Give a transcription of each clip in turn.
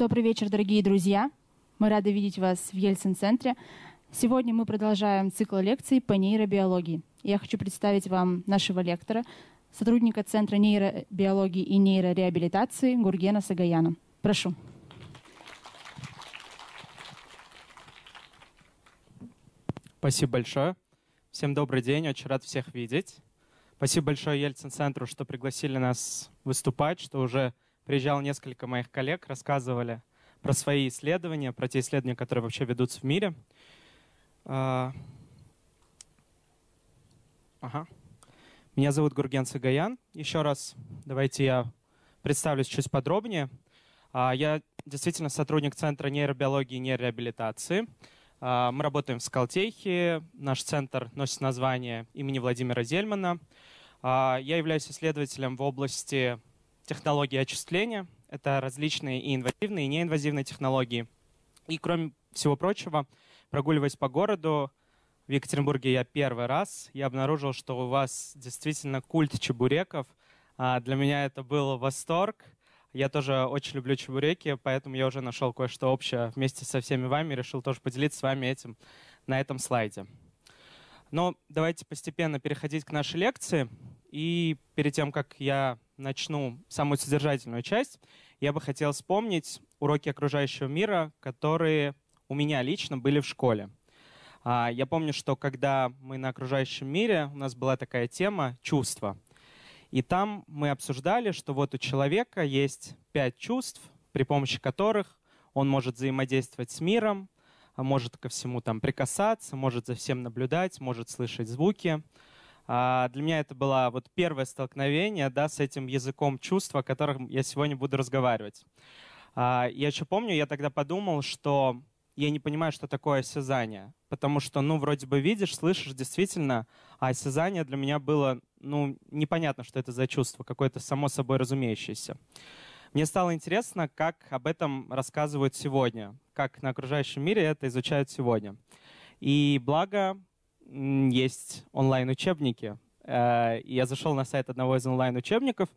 Добрый вечер, дорогие друзья. Мы рады видеть вас в Ельцин-центре. Сегодня мы продолжаем цикл лекций по нейробиологии. Я хочу представить вам нашего лектора, сотрудника Центра нейробиологии и нейрореабилитации Гургена Сагаяна. Прошу. Спасибо большое. Всем добрый день, очень рад всех видеть. Спасибо большое Ельцин-центру, что пригласили нас выступать, что уже приезжал несколько моих коллег, рассказывали про свои исследования, про те исследования, которые вообще ведутся в мире. А, ага. Меня зовут Гурген Сагаян. Еще раз давайте я представлюсь чуть подробнее. А, я действительно сотрудник Центра нейробиологии и нейрореабилитации. А, мы работаем в Скалтехе. Наш центр носит название имени Владимира Зельмана. Я являюсь исследователем в области технологий очисления. Это различные и инвазивные, и неинвазивные технологии. И кроме всего прочего, прогуливаясь по городу, в Екатеринбурге я первый раз, я обнаружил, что у вас действительно культ чебуреков. А, для меня это был восторг. Я тоже очень люблю чебуреки, поэтому я уже нашел кое-что общее вместе со всеми вами, решил тоже поделиться с вами этим на этом слайде. Но давайте постепенно переходить к нашей лекции. И перед тем, как я начну самую содержательную часть, я бы хотел вспомнить уроки окружающего мира, которые у меня лично были в школе. А, я помню, что когда мы на окружающем мире, у нас была такая тема «чувства». И там мы обсуждали, что вот у человека есть пять чувств, при помощи которых он может взаимодействовать с миром, а может ко всему там прикасаться, может за всем наблюдать, может слышать звуки. А для меня это было вот первое столкновение да, с этим языком чувств, о котором я сегодня буду разговаривать. А, я еще помню, я тогда подумал, что я не понимаю, что такое осязание. Потому что, ну, вроде бы видишь, слышишь, действительно, а осязание для меня было, ну, непонятно, что это за чувство, какое-то само собой разумеющееся. Мне стало интересно, как об этом рассказывают сегодня, как на окружающем мире это изучают сегодня. И благо есть онлайн-учебники. Э, я зашел на сайт одного из онлайн-учебников,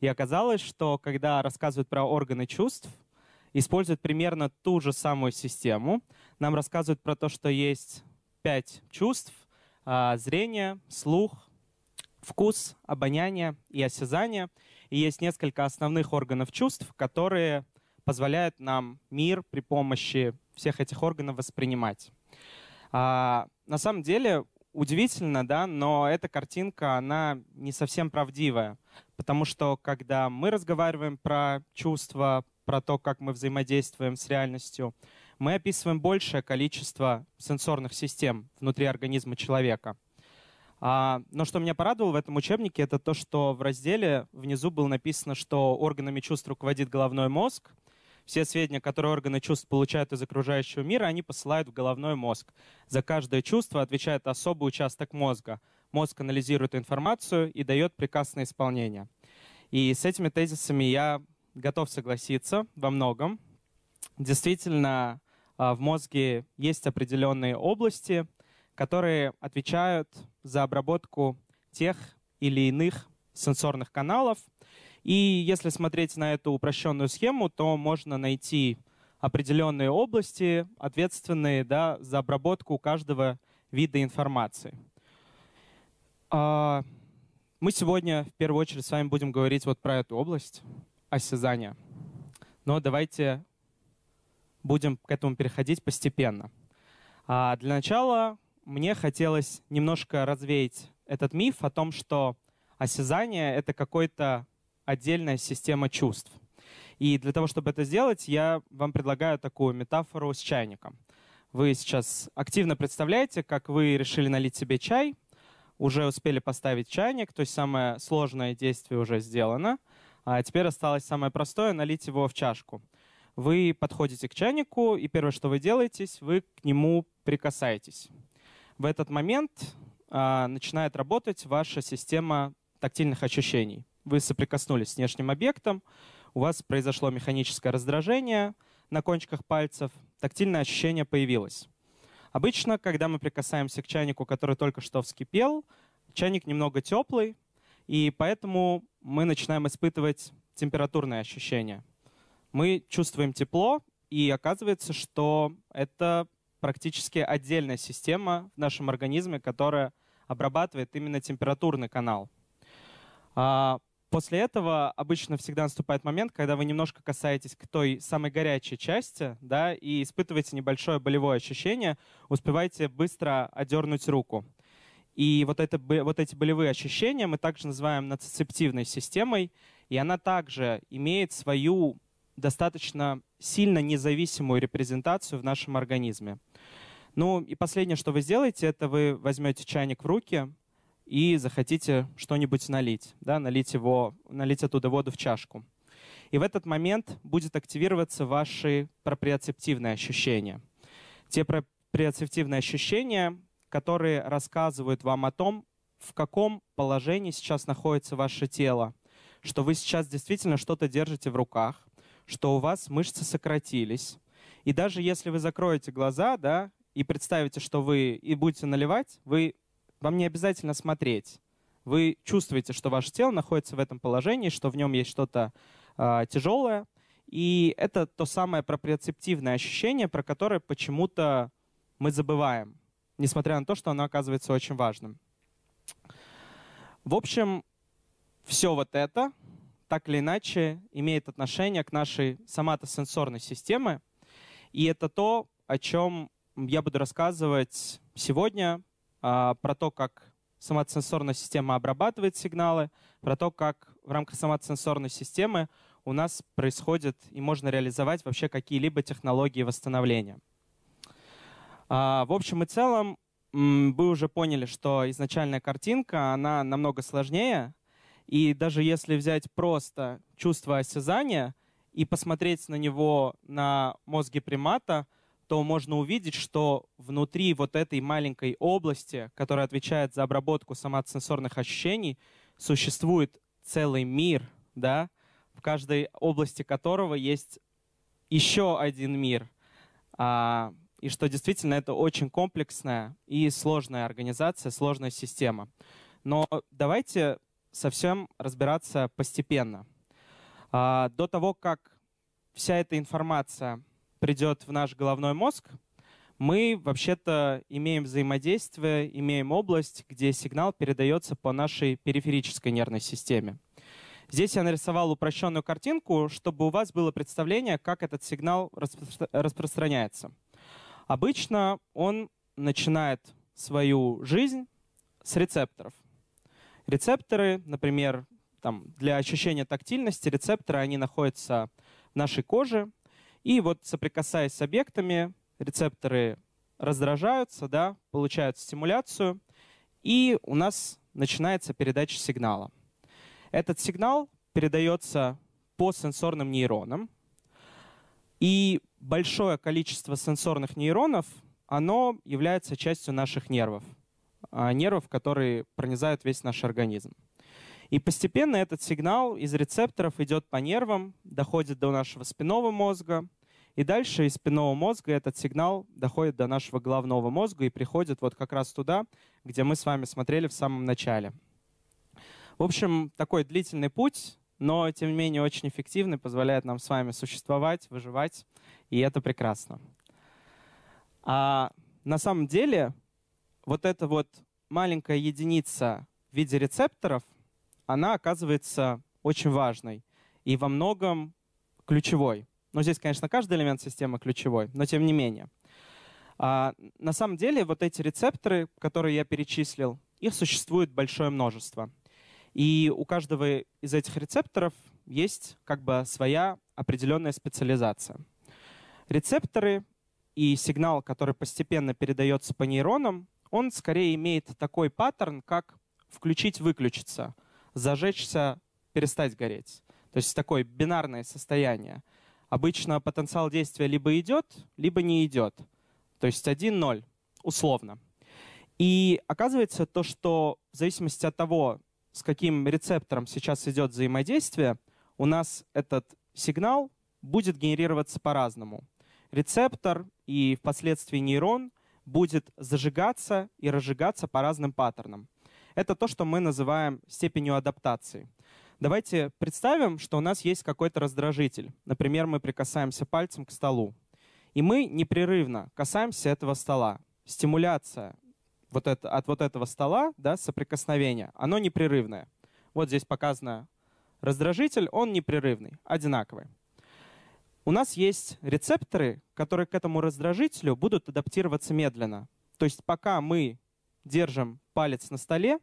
и оказалось, что когда рассказывают про органы чувств, используют примерно ту же самую систему. Нам рассказывают про то, что есть пять чувств — зрение, слух, вкус, обоняние и осязание. И есть несколько основных органов чувств, которые позволяют нам мир при помощи всех этих органов воспринимать. На самом деле удивительно, да, но эта картинка, она не совсем правдивая, потому что когда мы разговариваем про чувства, про то, как мы взаимодействуем с реальностью, мы описываем большее количество сенсорных систем внутри организма человека. А, но что меня порадовало в этом учебнике, это то, что в разделе внизу было написано, что органами чувств руководит головной мозг. Все сведения, которые органы чувств получают из окружающего мира, они посылают в головной мозг. За каждое чувство отвечает особый участок мозга. Мозг анализирует информацию и дает приказ на исполнение. И с этими тезисами я готов согласиться во многом. Действительно, а, в мозге есть определенные области, которые отвечают за обработку тех или иных сенсорных каналов. И если смотреть на эту упрощенную схему, то можно найти определенные области, ответственные да, за обработку каждого вида информации. А, мы сегодня в первую очередь с вами будем говорить вот про эту область осязания. Но давайте будем к этому переходить постепенно. А для начала мне хотелось немножко развеять этот миф о том, что осязание — это какой-то отдельная система чувств. И для того, чтобы это сделать, я вам предлагаю такую метафору с чайником. Вы сейчас активно представляете, как вы решили налить себе чай, уже успели поставить чайник, то есть самое сложное действие уже сделано — а теперь осталось самое простое — налить его в чашку. Вы подходите к чайнику, и первое, что вы делаете, вы к нему прикасаетесь. В этот момент а, начинает работать ваша система тактильных ощущений. Вы соприкоснулись с внешним объектом, у вас произошло механическое раздражение на кончиках пальцев, тактильное ощущение появилось. Обычно, когда мы прикасаемся к чайнику, который только что вскипел, чайник немного теплый, и поэтому мы начинаем испытывать температурные ощущения. мы чувствуем тепло, и оказывается, что это практически отдельная система в нашем организме, которая обрабатывает именно температурный канал. После этого обычно всегда наступает момент, когда вы немножко касаетесь к той самой горячей части, да, и испытываете небольшое болевое ощущение, успеваете быстро одернуть руку. И вот, это, вот эти болевые ощущения мы также называем нацицептивной системой, и она также имеет свою достаточно сильно независимую репрезентацию в нашем организме. Ну и последнее, что вы сделаете, это вы возьмете чайник в руки и захотите что-нибудь налить, да, налить, его, налить оттуда воду в чашку. И в этот момент будет активироваться ваши проприоцептивные ощущения. Те проприоцептивные ощущения, которые рассказывают вам о том, в каком положении сейчас находится ваше тело, что вы сейчас действительно что-то держите в руках, что у вас мышцы сократились. И даже если вы закроете глаза, да, и представите, что вы и будете наливать, вы, вам не обязательно смотреть. Вы чувствуете, что ваше тело находится в этом положении, что в нем есть что-то э, тяжелое. И это то самое проприоцептивное ощущение, про которое почему-то мы забываем, несмотря на то, что оно оказывается очень важным. В общем, все вот это так или иначе имеет отношение к нашей соматосенсорной системе. И это то, о чем я буду рассказывать сегодня про то, как соматосенсорная система обрабатывает сигналы, про то, как в рамках соматосенсорной системы у нас происходит и можно реализовать вообще какие-либо технологии восстановления. А, в общем и целом, вы уже поняли, что изначальная картинка, она намного сложнее, и даже если взять просто чувство осязания и посмотреть на него на мозге примата — то можно увидеть, что внутри вот этой маленькой области, которая отвечает за обработку соматосенсорных ощущений, существует целый мир, да, в каждой области которого есть еще один мир. А, и что действительно это очень комплексная и сложная организация, сложная система. Но давайте совсем разбираться постепенно. А, до того, как вся эта информация придет в наш головной мозг, мы вообще-то имеем взаимодействие, имеем область, где сигнал передается по нашей периферической нервной системе. Здесь я нарисовал упрощенную картинку, чтобы у вас было представление, как этот сигнал распро распространяется. Обычно он начинает свою жизнь с рецепторов. Рецепторы, например, там, для ощущения тактильности, рецепторы, они находятся в нашей коже, и вот соприкасаясь с объектами, рецепторы раздражаются, да, получают стимуляцию, и у нас начинается передача сигнала. Этот сигнал передается по сенсорным нейронам, и большое количество сенсорных нейронов, оно является частью наших нервов, а, нервов, которые пронизают весь наш организм. И постепенно этот сигнал из рецепторов идет по нервам, доходит до нашего спинного мозга, и дальше из спинного мозга этот сигнал доходит до нашего головного мозга и приходит вот как раз туда, где мы с вами смотрели в самом начале. В общем, такой длительный путь, но тем не менее очень эффективный, позволяет нам с вами существовать, выживать, и это прекрасно. А на самом деле вот эта вот маленькая единица в виде рецепторов, она оказывается очень важной и во многом ключевой. Но здесь, конечно, каждый элемент системы ключевой, но тем не менее. А, на самом деле вот эти рецепторы, которые я перечислил, их существует большое множество. И у каждого из этих рецепторов есть как бы своя определенная специализация. Рецепторы и сигнал, который постепенно передается по нейронам, он скорее имеет такой паттерн, как включить-выключиться, зажечься, перестать гореть. То есть такое бинарное состояние. Обычно потенциал действия либо идет, либо не идет. То есть 1-0, условно. И оказывается то, что в зависимости от того, с каким рецептором сейчас идет взаимодействие, у нас этот сигнал будет генерироваться по-разному. Рецептор и впоследствии нейрон будет зажигаться и разжигаться по разным паттернам. Это то, что мы называем степенью адаптации. Давайте представим, что у нас есть какой-то раздражитель. Например, мы прикасаемся пальцем к столу. И мы непрерывно касаемся этого стола. Стимуляция вот это, от вот этого стола, да, соприкосновение, оно непрерывное. Вот здесь показано раздражитель, он непрерывный, одинаковый. У нас есть рецепторы, которые к этому раздражителю будут адаптироваться медленно. То есть пока мы держим палец на столе,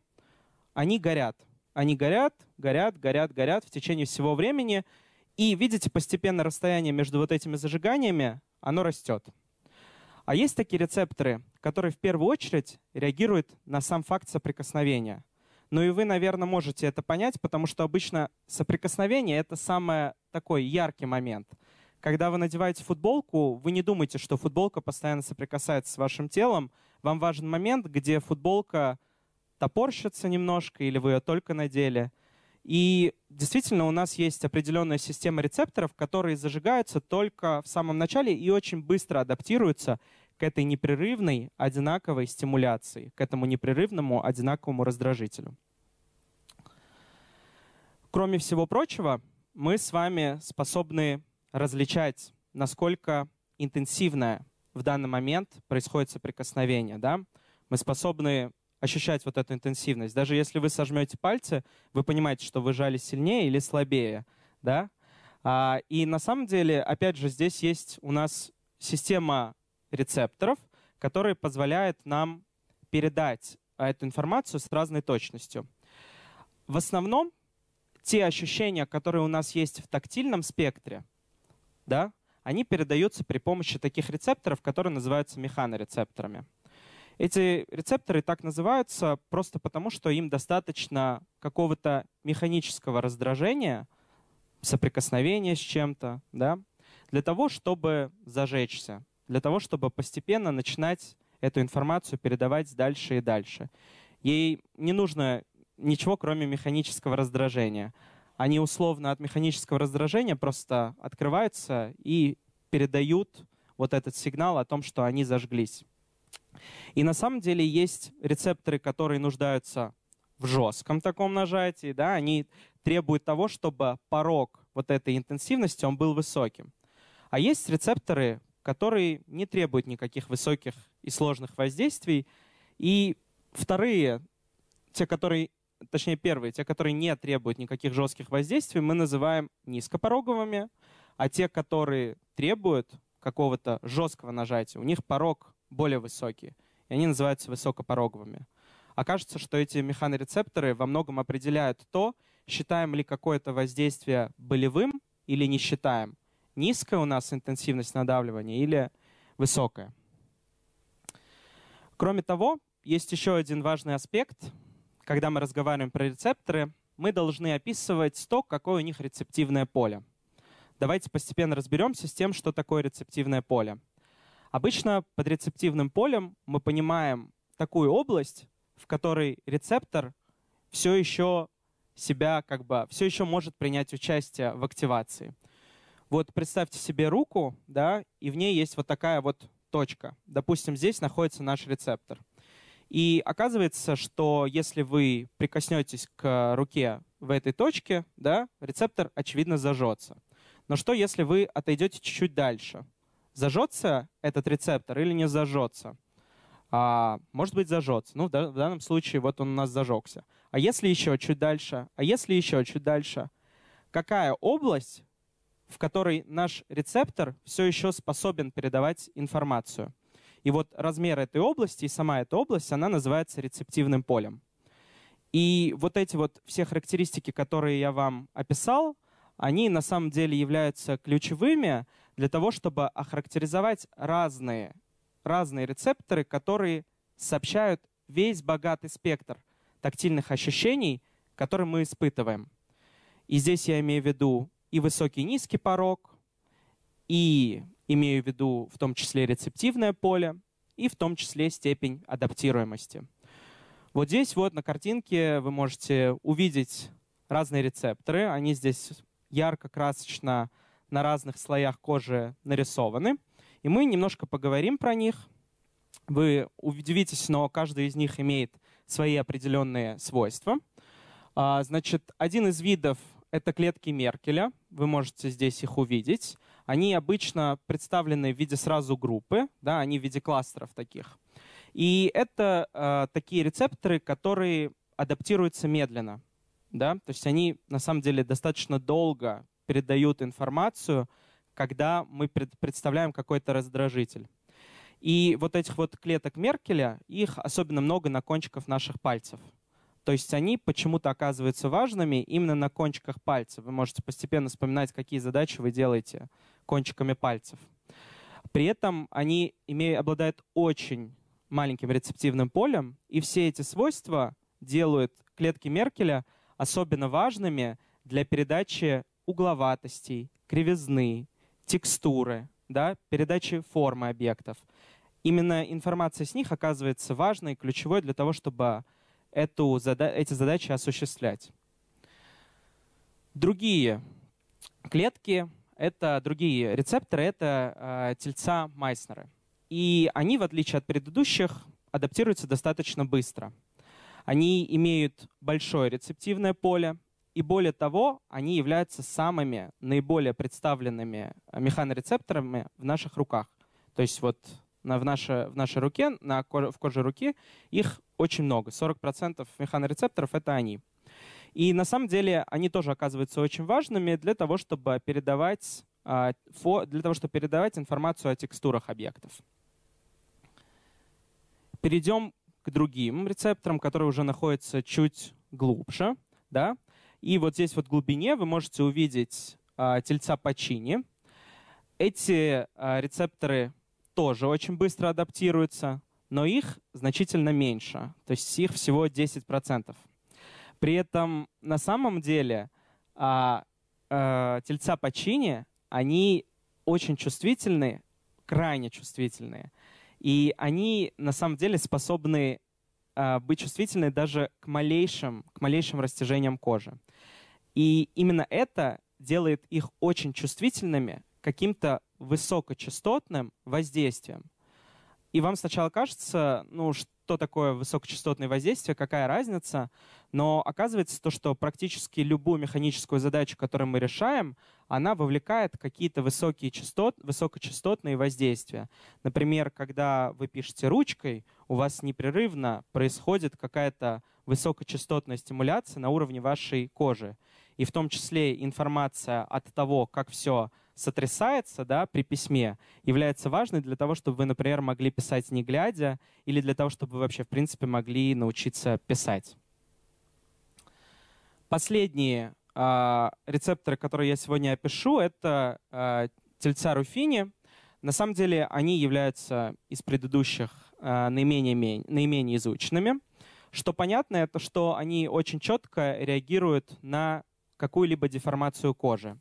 они горят. Они горят, горят, горят, горят в течение всего времени. И видите, постепенно расстояние между вот этими зажиганиями, оно растет. А есть такие рецепторы, которые в первую очередь реагируют на сам факт соприкосновения. Ну и вы, наверное, можете это понять, потому что обычно соприкосновение — это самый такой яркий момент. Когда вы надеваете футболку, вы не думаете, что футболка постоянно соприкасается с вашим телом. Вам важен момент, где футболка топорщится немножко, или вы ее только надели. И действительно у нас есть определенная система рецепторов, которые зажигаются только в самом начале и очень быстро адаптируются к этой непрерывной одинаковой стимуляции, к этому непрерывному одинаковому раздражителю. Кроме всего прочего, мы с вами способны различать, насколько интенсивное в данный момент происходит соприкосновение. Да? Мы способны ощущать вот эту интенсивность. Даже если вы сожмете пальцы, вы понимаете, что вы жали сильнее или слабее. Да? А, и на самом деле, опять же, здесь есть у нас система рецепторов, которые позволяют нам передать эту информацию с разной точностью. В основном те ощущения, которые у нас есть в тактильном спектре, да, они передаются при помощи таких рецепторов, которые называются механорецепторами. Эти рецепторы так называются просто потому, что им достаточно какого-то механического раздражения, соприкосновения с чем-то, да, для того, чтобы зажечься, для того, чтобы постепенно начинать эту информацию передавать дальше и дальше. Ей не нужно ничего, кроме механического раздражения. Они условно от механического раздражения просто открываются и передают вот этот сигнал о том, что они зажглись. И на самом деле есть рецепторы, которые нуждаются в жестком таком нажатии, да, они требуют того, чтобы порог вот этой интенсивности, он был высоким. А есть рецепторы, которые не требуют никаких высоких и сложных воздействий. И вторые, те, которые, точнее первые, те, которые не требуют никаких жестких воздействий, мы называем низкопороговыми, а те, которые требуют какого-то жесткого нажатия, у них порог более высокий, и они называются высокопороговыми. Окажется, что эти механорецепторы во многом определяют то, считаем ли какое-то воздействие болевым или не считаем низкая у нас интенсивность надавливания или высокая. Кроме того, есть еще один важный аспект. Когда мы разговариваем про рецепторы, мы должны описывать то, какое у них рецептивное поле. Давайте постепенно разберемся с тем, что такое рецептивное поле. Обычно под рецептивным полем мы понимаем такую область, в которой рецептор все еще себя как бы все еще может принять участие в активации. Вот представьте себе руку, да, и в ней есть вот такая вот точка. Допустим, здесь находится наш рецептор. И оказывается, что если вы прикоснетесь к руке в этой точке, да, рецептор, очевидно, зажжется. Но что, если вы отойдете чуть-чуть дальше? Зажжется этот рецептор или не зажжется? А, может быть, зажжется. Ну, в данном случае вот он у нас зажегся. А если еще чуть дальше? А если еще чуть дальше? Какая область в которой наш рецептор все еще способен передавать информацию. И вот размер этой области и сама эта область, она называется рецептивным полем. И вот эти вот все характеристики, которые я вам описал, они на самом деле являются ключевыми для того, чтобы охарактеризовать разные, разные рецепторы, которые сообщают весь богатый спектр тактильных ощущений, которые мы испытываем. И здесь я имею в виду и высокий и низкий порог, и имею в виду в том числе рецептивное поле, и в том числе степень адаптируемости. Вот здесь вот на картинке вы можете увидеть разные рецепторы. Они здесь ярко-красочно на разных слоях кожи нарисованы. И мы немножко поговорим про них. Вы удивитесь, но каждый из них имеет свои определенные свойства. А, значит, один из видов — это клетки Меркеля. Вы можете здесь их увидеть. Они обычно представлены в виде сразу группы, да, они в виде кластеров таких. И это э, такие рецепторы, которые адаптируются медленно. Да? То есть они на самом деле достаточно долго передают информацию, когда мы пред, представляем какой-то раздражитель. И вот этих вот клеток Меркеля, их особенно много на кончиках наших пальцев. То есть они почему-то оказываются важными именно на кончиках пальцев. Вы можете постепенно вспоминать, какие задачи вы делаете кончиками пальцев. При этом они имеют, обладают очень маленьким рецептивным полем, и все эти свойства делают клетки Меркеля особенно важными для передачи угловатостей, кривизны, текстуры, да, передачи формы объектов. Именно информация с них оказывается важной и ключевой для того, чтобы эту, эти задачи осуществлять. Другие клетки, это другие рецепторы, это э, тельца Майснера. И они, в отличие от предыдущих, адаптируются достаточно быстро. Они имеют большое рецептивное поле, и более того, они являются самыми наиболее представленными механорецепторами в наших руках. То есть вот в, нашей, в нашей руке, на коже, в коже руки, их очень много. 40% механорецепторов — это они. И на самом деле они тоже оказываются очень важными для того, чтобы передавать, а, для того, чтобы передавать информацию о текстурах объектов. Перейдем к другим рецепторам, которые уже находятся чуть глубже. Да? И вот здесь вот в глубине вы можете увидеть а, тельца Пачини. Эти а, рецепторы тоже очень быстро адаптируются, но их значительно меньше, то есть их всего 10%. При этом на самом деле а, а, тельца Пачини, они очень чувствительны, крайне чувствительные. И они на самом деле способны а, быть чувствительны даже к малейшим, к малейшим растяжениям кожи. И именно это делает их очень чувствительными каким-то высокочастотным воздействием. И вам сначала кажется, ну, что такое высокочастотное воздействие, какая разница, но оказывается то, что практически любую механическую задачу, которую мы решаем, она вовлекает какие-то высокие частот, высокочастотные воздействия. Например, когда вы пишете ручкой, у вас непрерывно происходит какая-то высокочастотная стимуляция на уровне вашей кожи. И в том числе информация от того, как все сотрясается да, при письме, является важной для того, чтобы вы, например, могли писать не глядя, или для того, чтобы вы вообще, в принципе, могли научиться писать. Последние э, рецепторы, которые я сегодня опишу, это э, тельца руфини. На самом деле они являются из предыдущих э, наименее, наименее изученными. Что понятно, это что они очень четко реагируют на какую-либо деформацию кожи.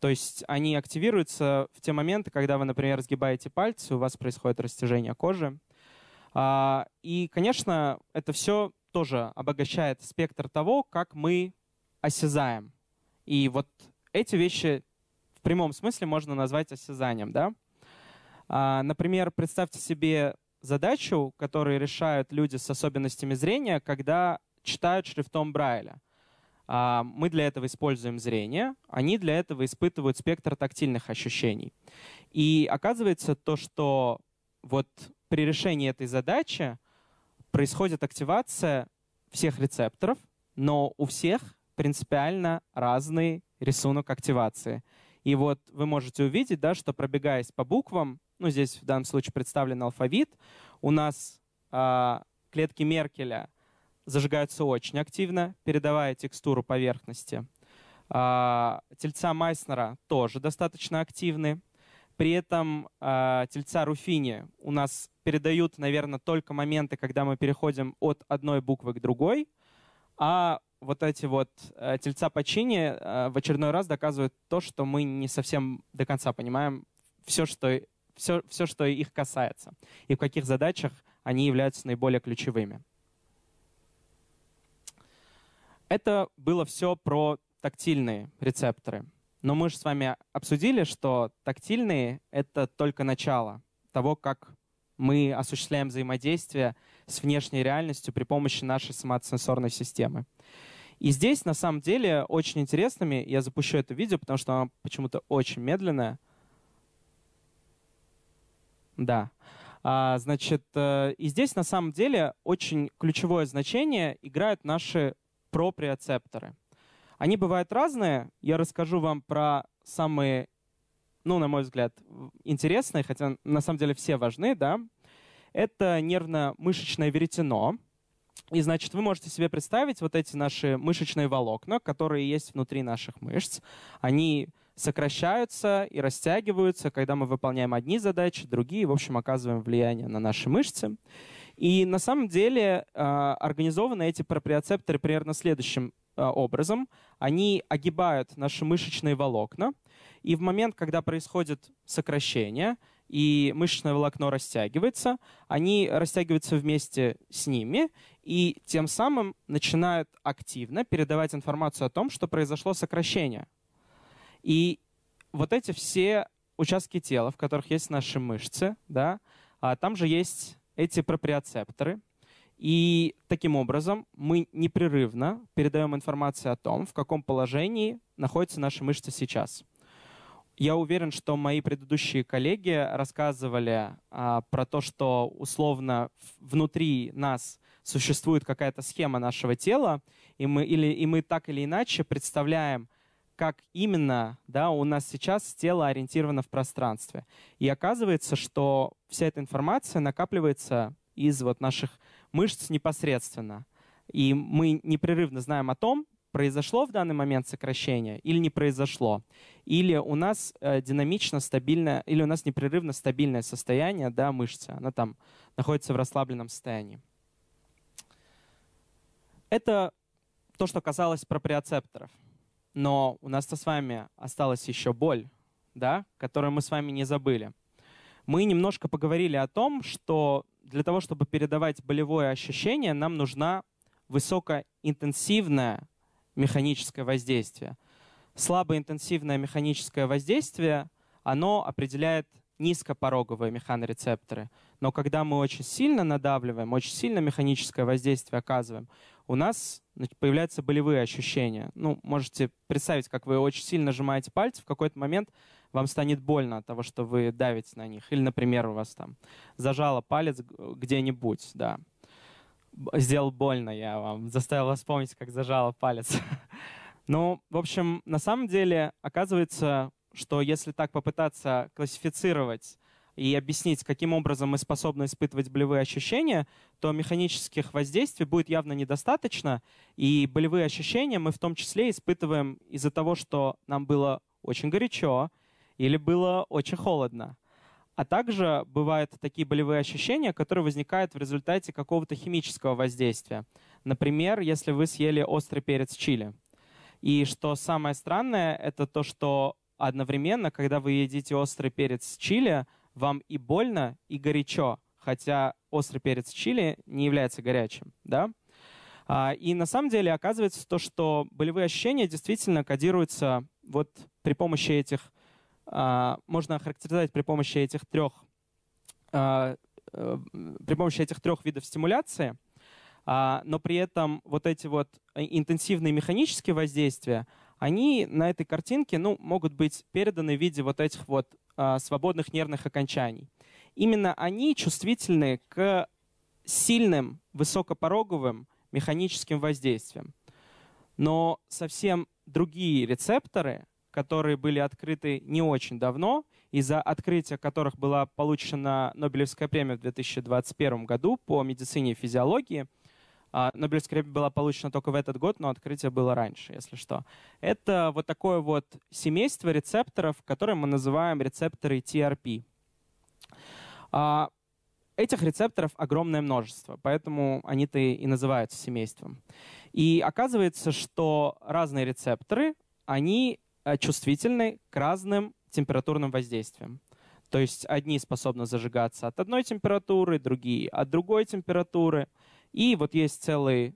То есть они активируются в те моменты, когда вы, например, сгибаете пальцы, у вас происходит растяжение кожи. А, и, конечно, это все тоже обогащает спектр того, как мы осязаем. И вот эти вещи в прямом смысле можно назвать осязанием. Да? А, например, представьте себе задачу, которую решают люди с особенностями зрения, когда читают шрифтом Брайля. А, мы для этого используем зрение, они для этого испытывают спектр тактильных ощущений. И оказывается то, что вот при решении этой задачи происходит активация всех рецепторов, но у всех принципиально разный рисунок активации. И вот вы можете увидеть, да, что пробегаясь по буквам, ну здесь в данном случае представлен алфавит, у нас э, клетки Меркеля зажигаются очень активно, передавая текстуру поверхности. А, тельца Майснера тоже достаточно активны. При этом а, тельца Руфини у нас передают, наверное, только моменты, когда мы переходим от одной буквы к другой, а вот эти вот э, тельца Пачини э, в очередной раз доказывают то, что мы не совсем до конца понимаем все, что, все, все, что их касается, и в каких задачах они являются наиболее ключевыми. Это было все про тактильные рецепторы. Но мы же с вами обсудили, что тактильные — это только начало того, как мы осуществляем взаимодействие с внешней реальностью при помощи нашей соматосенсорной системы. И здесь, на самом деле, очень интересными, я запущу это видео, потому что оно почему-то очень медленное. Да. А, значит, э, и здесь, на самом деле, очень ключевое значение играют наши проприоцепторы. Они бывают разные. Я расскажу вам про самые, ну, на мой взгляд, интересные, хотя на самом деле все важны, да. Это нервно-мышечное веретено, и, значит, вы можете себе представить вот эти наши мышечные волокна, которые есть внутри наших мышц. Они сокращаются и растягиваются, когда мы выполняем одни задачи, другие, в общем, оказываем влияние на наши мышцы. И на самом деле э, организованы эти проприоцепторы примерно следующим э, образом. Они огибают наши мышечные волокна, и в момент, когда происходит сокращение, и мышечное волокно растягивается, они растягиваются вместе с ними, и тем самым начинают активно передавать информацию о том, что произошло сокращение. И вот эти все участки тела, в которых есть наши мышцы, да, а там же есть эти проприоцепторы, и таким образом мы непрерывно передаем информацию о том, в каком положении находятся наши мышцы сейчас. Я уверен, что мои предыдущие коллеги рассказывали а, про то, что условно внутри нас существует какая-то схема нашего тела, и мы, или, и мы так или иначе представляем, как именно да, у нас сейчас тело ориентировано в пространстве. И оказывается, что вся эта информация накапливается из вот наших мышц непосредственно. И мы непрерывно знаем о том, произошло в данный момент сокращение или не произошло, или у нас э, динамично стабильное, или у нас непрерывно стабильное состояние да, мышцы, она там находится в расслабленном состоянии. Это то, что касалось проприоцепторов. Но у нас-то с вами осталась еще боль, да, которую мы с вами не забыли. Мы немножко поговорили о том, что для того, чтобы передавать болевое ощущение, нам нужна высокоинтенсивное механическое воздействие. Слабоинтенсивное механическое воздействие, оно определяет низкопороговые механорецепторы. Но когда мы очень сильно надавливаем, очень сильно механическое воздействие оказываем, у нас появляются болевые ощущения. Ну, можете представить, как вы очень сильно нажимаете пальцы, в какой-то момент вам станет больно от того, что вы давите на них. Или, например, у вас там зажало палец где-нибудь, да. Сделал больно я вам, заставил вас вспомнить, как зажало палец. Ну, в общем, на самом деле, оказывается, что если так попытаться классифицировать и объяснить, каким образом мы способны испытывать болевые ощущения, то механических воздействий будет явно недостаточно, и болевые ощущения мы в том числе испытываем из-за того, что нам было очень горячо или было очень холодно. А также бывают такие болевые ощущения, которые возникают в результате какого-то химического воздействия. Например, если вы съели острый перец чили. И что самое странное, это то, что одновременно, когда вы едите острый перец чили, вам и больно, и горячо, хотя острый перец чили не является горячим, да? А, и на самом деле оказывается то, что болевые ощущения действительно кодируются вот при помощи этих, а, можно охарактеризовать при помощи этих трех, а, э, при помощи этих трех видов стимуляции, но при этом вот эти вот интенсивные механические воздействия, они на этой картинке ну, могут быть переданы в виде вот этих вот а, свободных нервных окончаний. Именно они чувствительны к сильным высокопороговым механическим воздействиям. Но совсем другие рецепторы, которые были открыты не очень давно, из-за открытия которых была получена Нобелевская премия в 2021 году по медицине и физиологии – Нобелевская премия была получена только в этот год, но открытие было раньше, если что. Это вот такое вот семейство рецепторов, которые мы называем рецепторы TRP. А, этих рецепторов огромное множество, поэтому они-то и называются семейством. И оказывается, что разные рецепторы, они э, чувствительны к разным температурным воздействиям. То есть одни способны зажигаться от одной температуры, другие от другой температуры. И вот есть целый,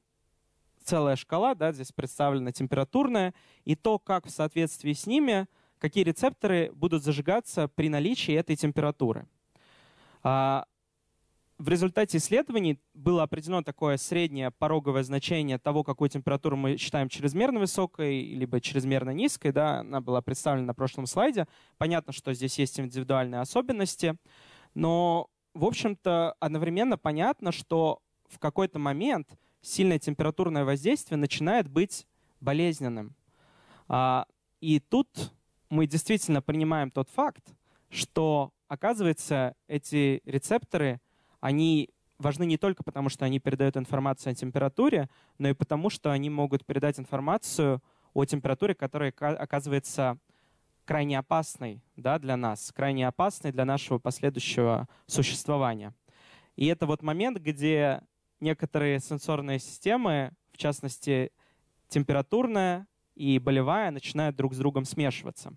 целая шкала, да, здесь представлена температурная, и то, как в соответствии с ними, какие рецепторы будут зажигаться при наличии этой температуры. А, в результате исследований было определено такое среднее пороговое значение того, какую температуру мы считаем чрезмерно высокой, либо чрезмерно низкой. Да, она была представлена на прошлом слайде. Понятно, что здесь есть индивидуальные особенности, но, в общем-то, одновременно понятно, что в какой-то момент сильное температурное воздействие начинает быть болезненным. А, и тут мы действительно принимаем тот факт, что, оказывается, эти рецепторы — они важны не только потому, что они передают информацию о температуре, но и потому, что они могут передать информацию о температуре, которая оказывается крайне опасной да, для нас, крайне опасной для нашего последующего существования. И это вот момент, где некоторые сенсорные системы, в частности температурная и болевая, начинают друг с другом смешиваться.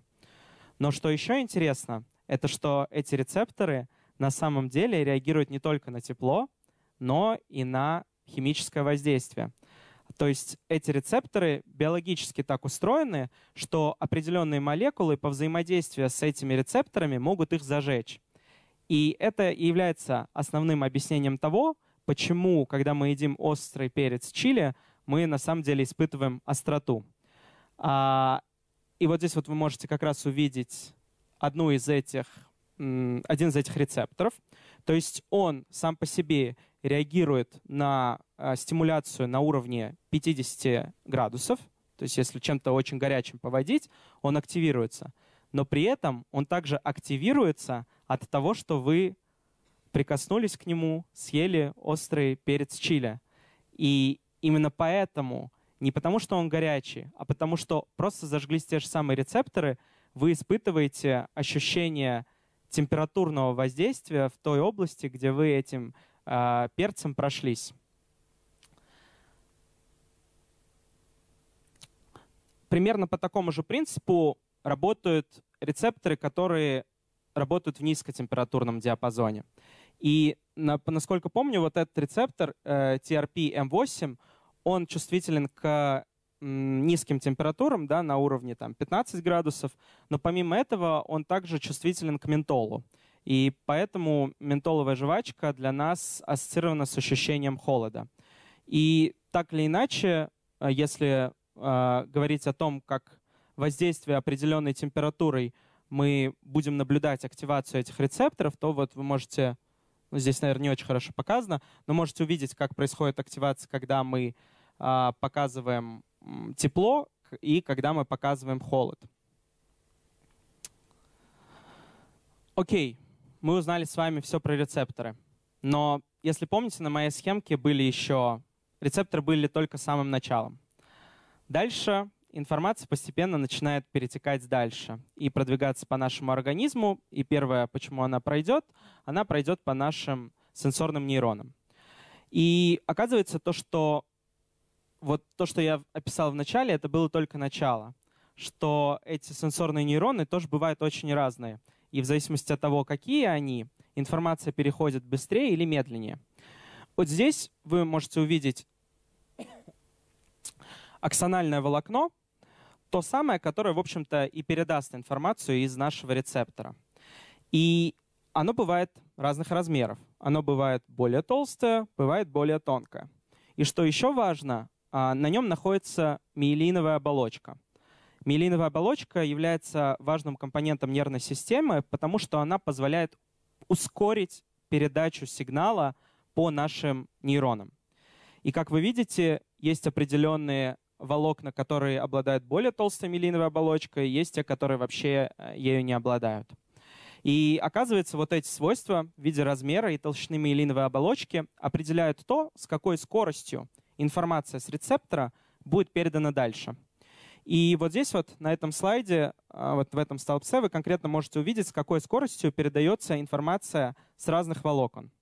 Но что еще интересно, это что эти рецепторы на самом деле реагирует не только на тепло, но и на химическое воздействие. То есть эти рецепторы биологически так устроены, что определенные молекулы по взаимодействию с этими рецепторами могут их зажечь. И это является основным объяснением того, почему, когда мы едим острый перец чили, мы на самом деле испытываем остроту. А, и вот здесь вот вы можете как раз увидеть одну из этих один из этих рецепторов. То есть он сам по себе реагирует на э, стимуляцию на уровне 50 градусов. То есть если чем-то очень горячим поводить, он активируется. Но при этом он также активируется от того, что вы прикоснулись к нему, съели острый перец чили. И именно поэтому, не потому что он горячий, а потому что просто зажглись те же самые рецепторы, вы испытываете ощущение температурного воздействия в той области, где вы этим э, перцем прошлись. Примерно по такому же принципу работают рецепторы, которые работают в низкотемпературном диапазоне. И на, насколько помню, вот этот рецептор э, TRP-M8, он чувствителен к низким температурам, да, на уровне там, 15 градусов, но помимо этого он также чувствителен к ментолу. И поэтому ментоловая жвачка для нас ассоциирована с ощущением холода. И так или иначе, э, если э, говорить о том, как воздействие определенной температурой мы будем наблюдать активацию этих рецепторов, то вот вы можете, ну, здесь, наверное, не очень хорошо показано, но можете увидеть, как происходит активация, когда мы э, показываем тепло и когда мы показываем холод. Окей, мы узнали с вами все про рецепторы. Но если помните, на моей схемке были еще... Рецепторы были только самым началом. Дальше информация постепенно начинает перетекать дальше и продвигаться по нашему организму. И первое, почему она пройдет, она пройдет по нашим сенсорным нейронам. И оказывается то, что вот то, что я описал в начале, это было только начало, что эти сенсорные нейроны тоже бывают очень разные. И в зависимости от того, какие они, информация переходит быстрее или медленнее. Вот здесь вы можете увидеть аксональное волокно, то самое, которое, в общем-то, и передаст информацию из нашего рецептора. И оно бывает разных размеров. Оно бывает более толстое, бывает более тонкое. И что еще важно, а, на нем находится миелиновая оболочка. Миелиновая оболочка является важным компонентом нервной системы, потому что она позволяет ускорить передачу сигнала по нашим нейронам. И как вы видите, есть определенные волокна, которые обладают более толстой миелиновой оболочкой, есть те, которые вообще э, ею не обладают. И оказывается, вот эти свойства в виде размера и толщины миелиновой оболочки определяют то, с какой скоростью информация с рецептора будет передана дальше. И вот здесь вот на этом слайде, а, вот в этом столбце вы конкретно можете увидеть, с какой скоростью передается информация с разных волокон.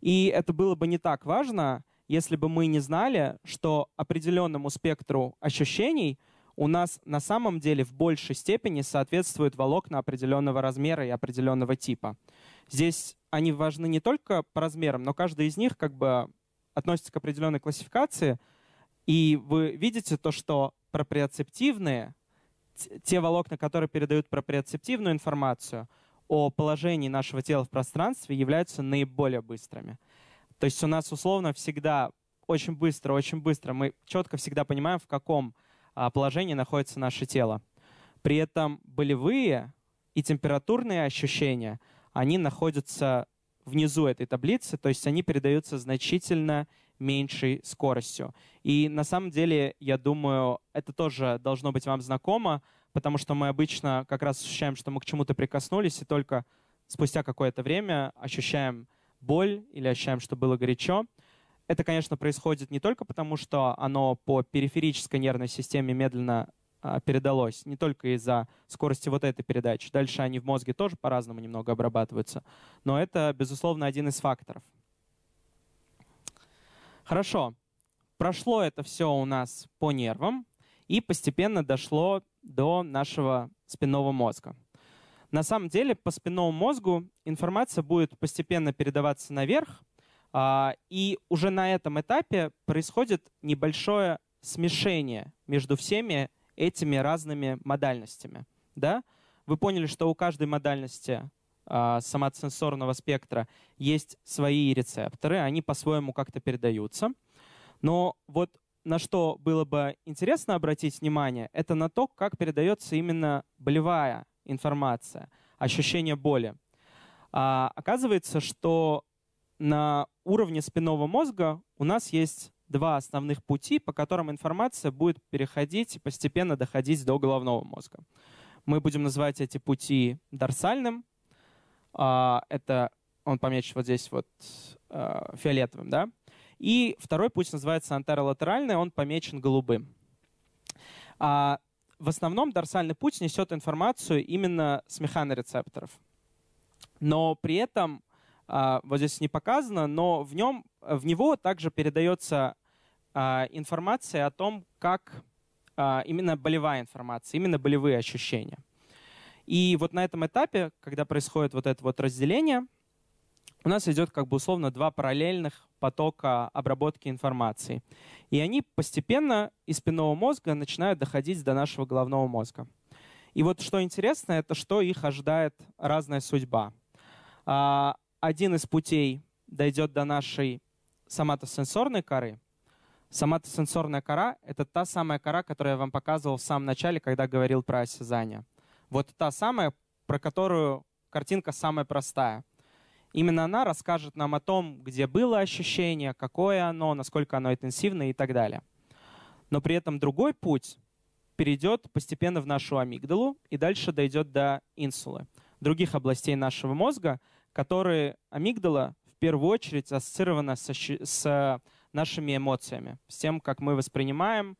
И это было бы не так важно, если бы мы не знали, что определенному спектру ощущений у нас на самом деле в большей степени соответствуют волокна определенного размера и определенного типа. Здесь они важны не только по размерам, но каждый из них как бы относится к определенной классификации, и вы видите то, что проприоцептивные, те волокна, которые передают проприоцептивную информацию, о положении нашего тела в пространстве являются наиболее быстрыми. То есть у нас условно всегда очень быстро, очень быстро. Мы четко всегда понимаем, в каком а, положении находится наше тело. При этом болевые и температурные ощущения, они находятся внизу этой таблицы, то есть они передаются значительно меньшей скоростью. И на самом деле, я думаю, это тоже должно быть вам знакомо, потому что мы обычно как раз ощущаем, что мы к чему-то прикоснулись, и только спустя какое-то время ощущаем боль или ощущаем, что было горячо. Это, конечно, происходит не только потому, что оно по периферической нервной системе медленно а, передалось, не только из-за скорости вот этой передачи. Дальше они в мозге тоже по-разному немного обрабатываются. Но это, безусловно, один из факторов. Хорошо. Прошло это все у нас по нервам и постепенно дошло до нашего спинного мозга. На самом деле по спинному мозгу информация будет постепенно передаваться наверх, а, и уже на этом этапе происходит небольшое смешение между всеми этими разными модальностями. Да? Вы поняли, что у каждой модальности а, соматосенсорного спектра есть свои рецепторы, они по-своему как-то передаются. Но вот на что было бы интересно обратить внимание, это на то, как передается именно болевая информация, ощущение боли. А, оказывается, что на уровне спинного мозга у нас есть два основных пути, по которым информация будет переходить и постепенно доходить до головного мозга. Мы будем называть эти пути дорсальным. А, это он помечен вот здесь вот а, фиолетовым, да? И второй путь называется антеролатеральный, он помечен голубым. А в основном дорсальный путь несет информацию именно с механорецепторов. Но при этом а, вот здесь не показано, но в нем, в него также передается а, информация о том, как а, именно болевая информация, именно болевые ощущения. И вот на этом этапе, когда происходит вот это вот разделение, у нас идет как бы условно два параллельных потока обработки информации. И они постепенно из спинного мозга начинают доходить до нашего головного мозга. И вот что интересно, это что их ожидает разная судьба один из путей дойдет до нашей соматосенсорной коры. Соматосенсорная кора — это та самая кора, которую я вам показывал в самом начале, когда говорил про осязание. Вот та самая, про которую картинка самая простая. Именно она расскажет нам о том, где было ощущение, какое оно, насколько оно интенсивное и так далее. Но при этом другой путь перейдет постепенно в нашу амигдалу и дальше дойдет до инсулы, других областей нашего мозга — которые амигдала в первую очередь ассоциирована с, с нашими эмоциями, с тем, как мы воспринимаем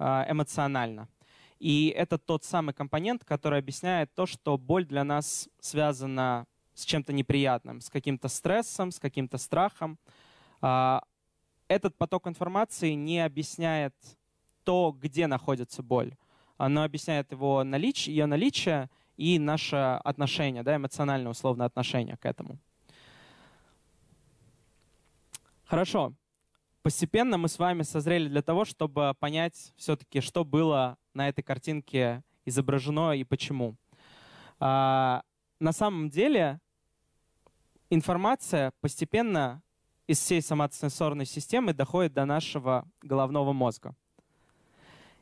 а, эмоционально. И это тот самый компонент, который объясняет то, что боль для нас связана с чем-то неприятным, с каким-то стрессом, с каким-то страхом. А, этот поток информации не объясняет то, где находится боль. Оно объясняет его наличие, ее наличие и наше отношение, да, эмоциональное условное отношение к этому. Хорошо. Постепенно мы с вами созрели для того, чтобы понять все-таки, что было на этой картинке изображено и почему. А, на самом деле информация постепенно из всей соматосенсорной системы доходит до нашего головного мозга.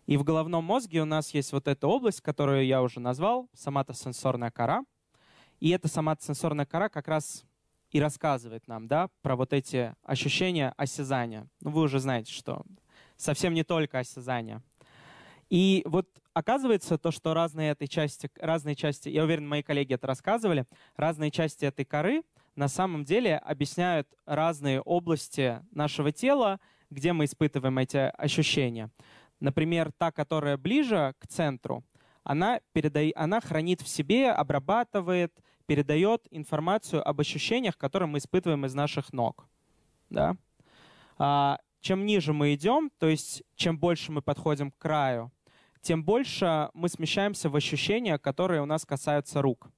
И в головном мозге у нас есть вот эта область, которую я уже назвал, соматосенсорная кора. И эта соматосенсорная кора как раз и рассказывает нам да, про вот эти ощущения осязания. Ну, вы уже знаете, что совсем не только осязание. И вот оказывается то, что разные этой части, разные части, я уверен, мои коллеги это рассказывали, разные части этой коры на самом деле объясняют разные области нашего тела, где мы испытываем эти ощущения. Например, та, которая ближе к центру, она, переда... она хранит в себе, обрабатывает, передает информацию об ощущениях, которые мы испытываем из наших ног. Да? А, чем ниже мы идем, то есть чем больше мы подходим к краю, тем больше мы смещаемся в ощущения, которые у нас касаются рук.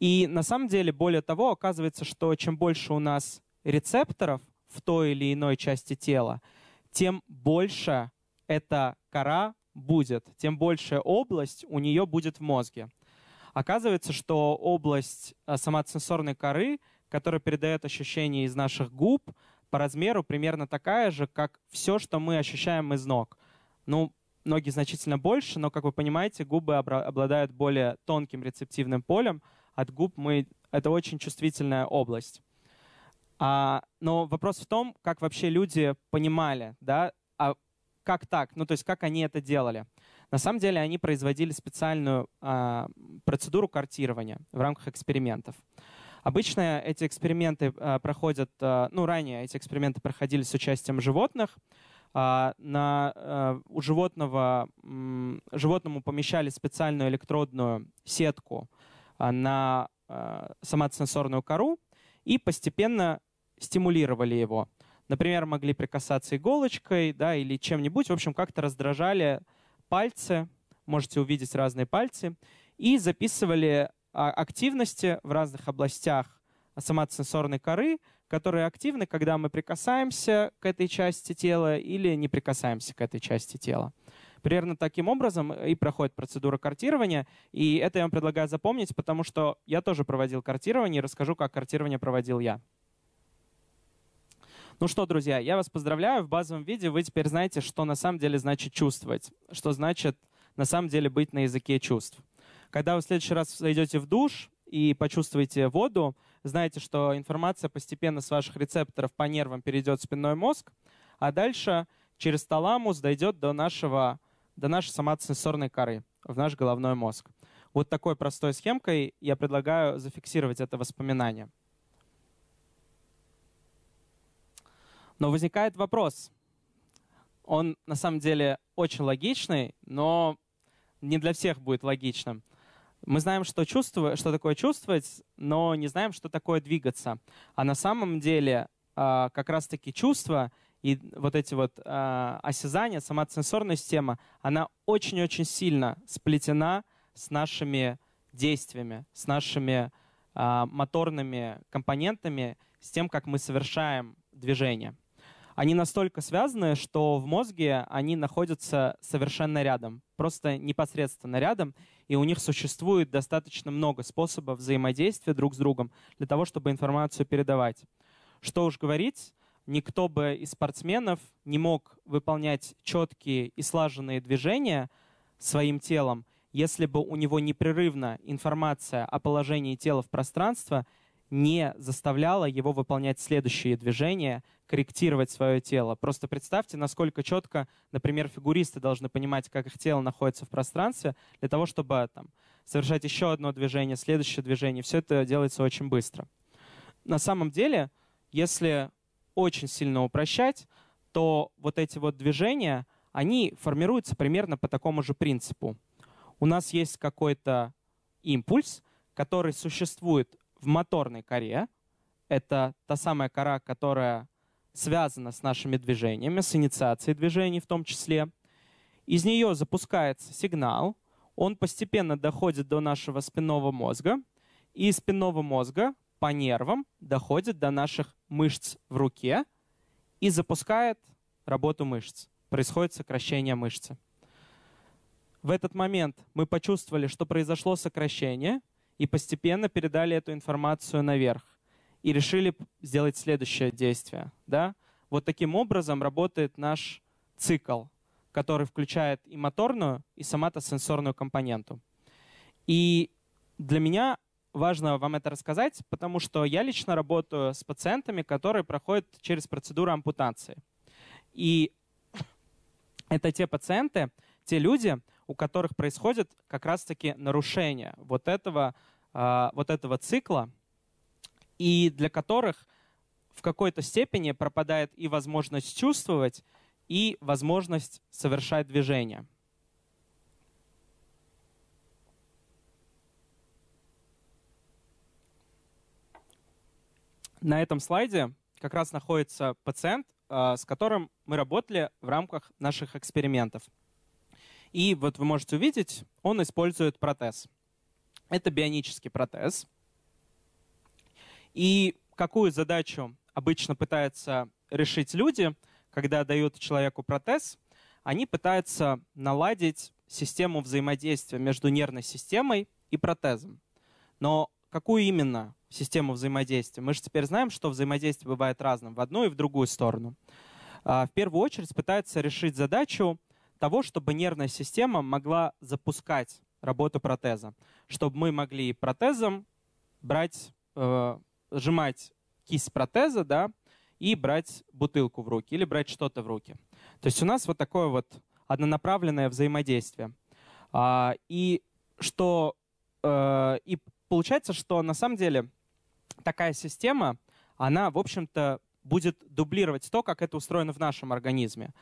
И на самом деле, более того, оказывается, что чем больше у нас рецепторов в той или иной части тела, тем больше эта кора будет, тем большая область у нее будет в мозге. Оказывается, что область э, соматосенсорной коры, которая передает ощущения из наших губ, по размеру примерно такая же, как все, что мы ощущаем из ног. Ну, ноги значительно больше, но, как вы понимаете, губы обладают более тонким рецептивным полем. От губ мы... Это очень чувствительная область. А, но вопрос в том, как вообще люди понимали, да, а как так, ну то есть как они это делали. На самом деле они производили специальную а, процедуру картирования в рамках экспериментов. Обычно эти эксперименты а, проходят, а, ну ранее эти эксперименты проходили с участием животных. А, на, а, у животного, животному помещали специальную электродную сетку а, на а, соматосенсорную кору и постепенно стимулировали его. Например, могли прикасаться иголочкой да, или чем-нибудь, в общем, как-то раздражали пальцы, можете увидеть разные пальцы, и записывали а, активности в разных областях соматосенсорной коры, которые активны, когда мы прикасаемся к этой части тела или не прикасаемся к этой части тела. Примерно таким образом и проходит процедура картирования. И это я вам предлагаю запомнить, потому что я тоже проводил картирование и расскажу, как картирование проводил я. Ну что, друзья, я вас поздравляю. В базовом виде вы теперь знаете, что на самом деле значит чувствовать, что значит на самом деле быть на языке чувств. Когда вы в следующий раз зайдете в душ и почувствуете воду, знаете, что информация постепенно с ваших рецепторов по нервам перейдет в спинной мозг, а дальше через таламус дойдет до, нашего, до нашей соматосенсорной коры, в наш головной мозг. Вот такой простой схемкой я предлагаю зафиксировать это воспоминание. Но возникает вопрос. Он на самом деле очень логичный, но не для всех будет логичным. Мы знаем, что, чувствую, что такое чувствовать, но не знаем, что такое двигаться. А на самом деле а, как раз-таки чувства и вот эти вот а, осязания, сама сенсорная система, она очень-очень сильно сплетена с нашими действиями, с нашими а, моторными компонентами, с тем, как мы совершаем движение они настолько связаны, что в мозге они находятся совершенно рядом, просто непосредственно рядом, и у них существует достаточно много способов взаимодействия друг с другом для того, чтобы информацию передавать. Что уж говорить, никто бы из спортсменов не мог выполнять четкие и слаженные движения своим телом, если бы у него непрерывно информация о положении тела в пространстве не заставляла его выполнять следующие движения, корректировать свое тело. Просто представьте, насколько четко, например, фигуристы должны понимать, как их тело находится в пространстве, для того, чтобы там, совершать еще одно движение, следующее движение. Все это делается очень быстро. На самом деле, если очень сильно упрощать, то вот эти вот движения, они формируются примерно по такому же принципу. У нас есть какой-то импульс, который существует в моторной коре. Это та самая кора, которая связана с нашими движениями, с инициацией движений в том числе. Из нее запускается сигнал, он постепенно доходит до нашего спинного мозга, и из спинного мозга по нервам доходит до наших мышц в руке и запускает работу мышц. Происходит сокращение мышцы. В этот момент мы почувствовали, что произошло сокращение – и постепенно передали эту информацию наверх и решили сделать следующее действие. Да? Вот таким образом работает наш цикл, который включает и моторную, и соматосенсорную компоненту. И для меня важно вам это рассказать, потому что я лично работаю с пациентами, которые проходят через процедуру ампутации. И это те пациенты, те люди, у которых происходит как раз-таки нарушение вот этого, а, вот этого цикла, и для которых в какой-то степени пропадает и возможность чувствовать, и возможность совершать движение. На этом слайде как раз находится пациент, а, с которым мы работали в рамках наших экспериментов. И вот вы можете увидеть, он использует протез. Это бионический протез. И какую задачу обычно пытаются решить люди, когда дают человеку протез? Они пытаются наладить систему взаимодействия между нервной системой и протезом. Но какую именно систему взаимодействия? Мы же теперь знаем, что взаимодействие бывает разным в одну и в другую сторону. А, в первую очередь пытается решить задачу того, чтобы нервная система могла запускать работу протеза, чтобы мы могли протезом брать, э, сжимать кисть протеза, да, и брать бутылку в руки или брать что-то в руки. То есть у нас вот такое вот однонаправленное взаимодействие. А, и что э, и получается, что на самом деле такая система, она, в общем-то, будет дублировать то, как это устроено в нашем организме.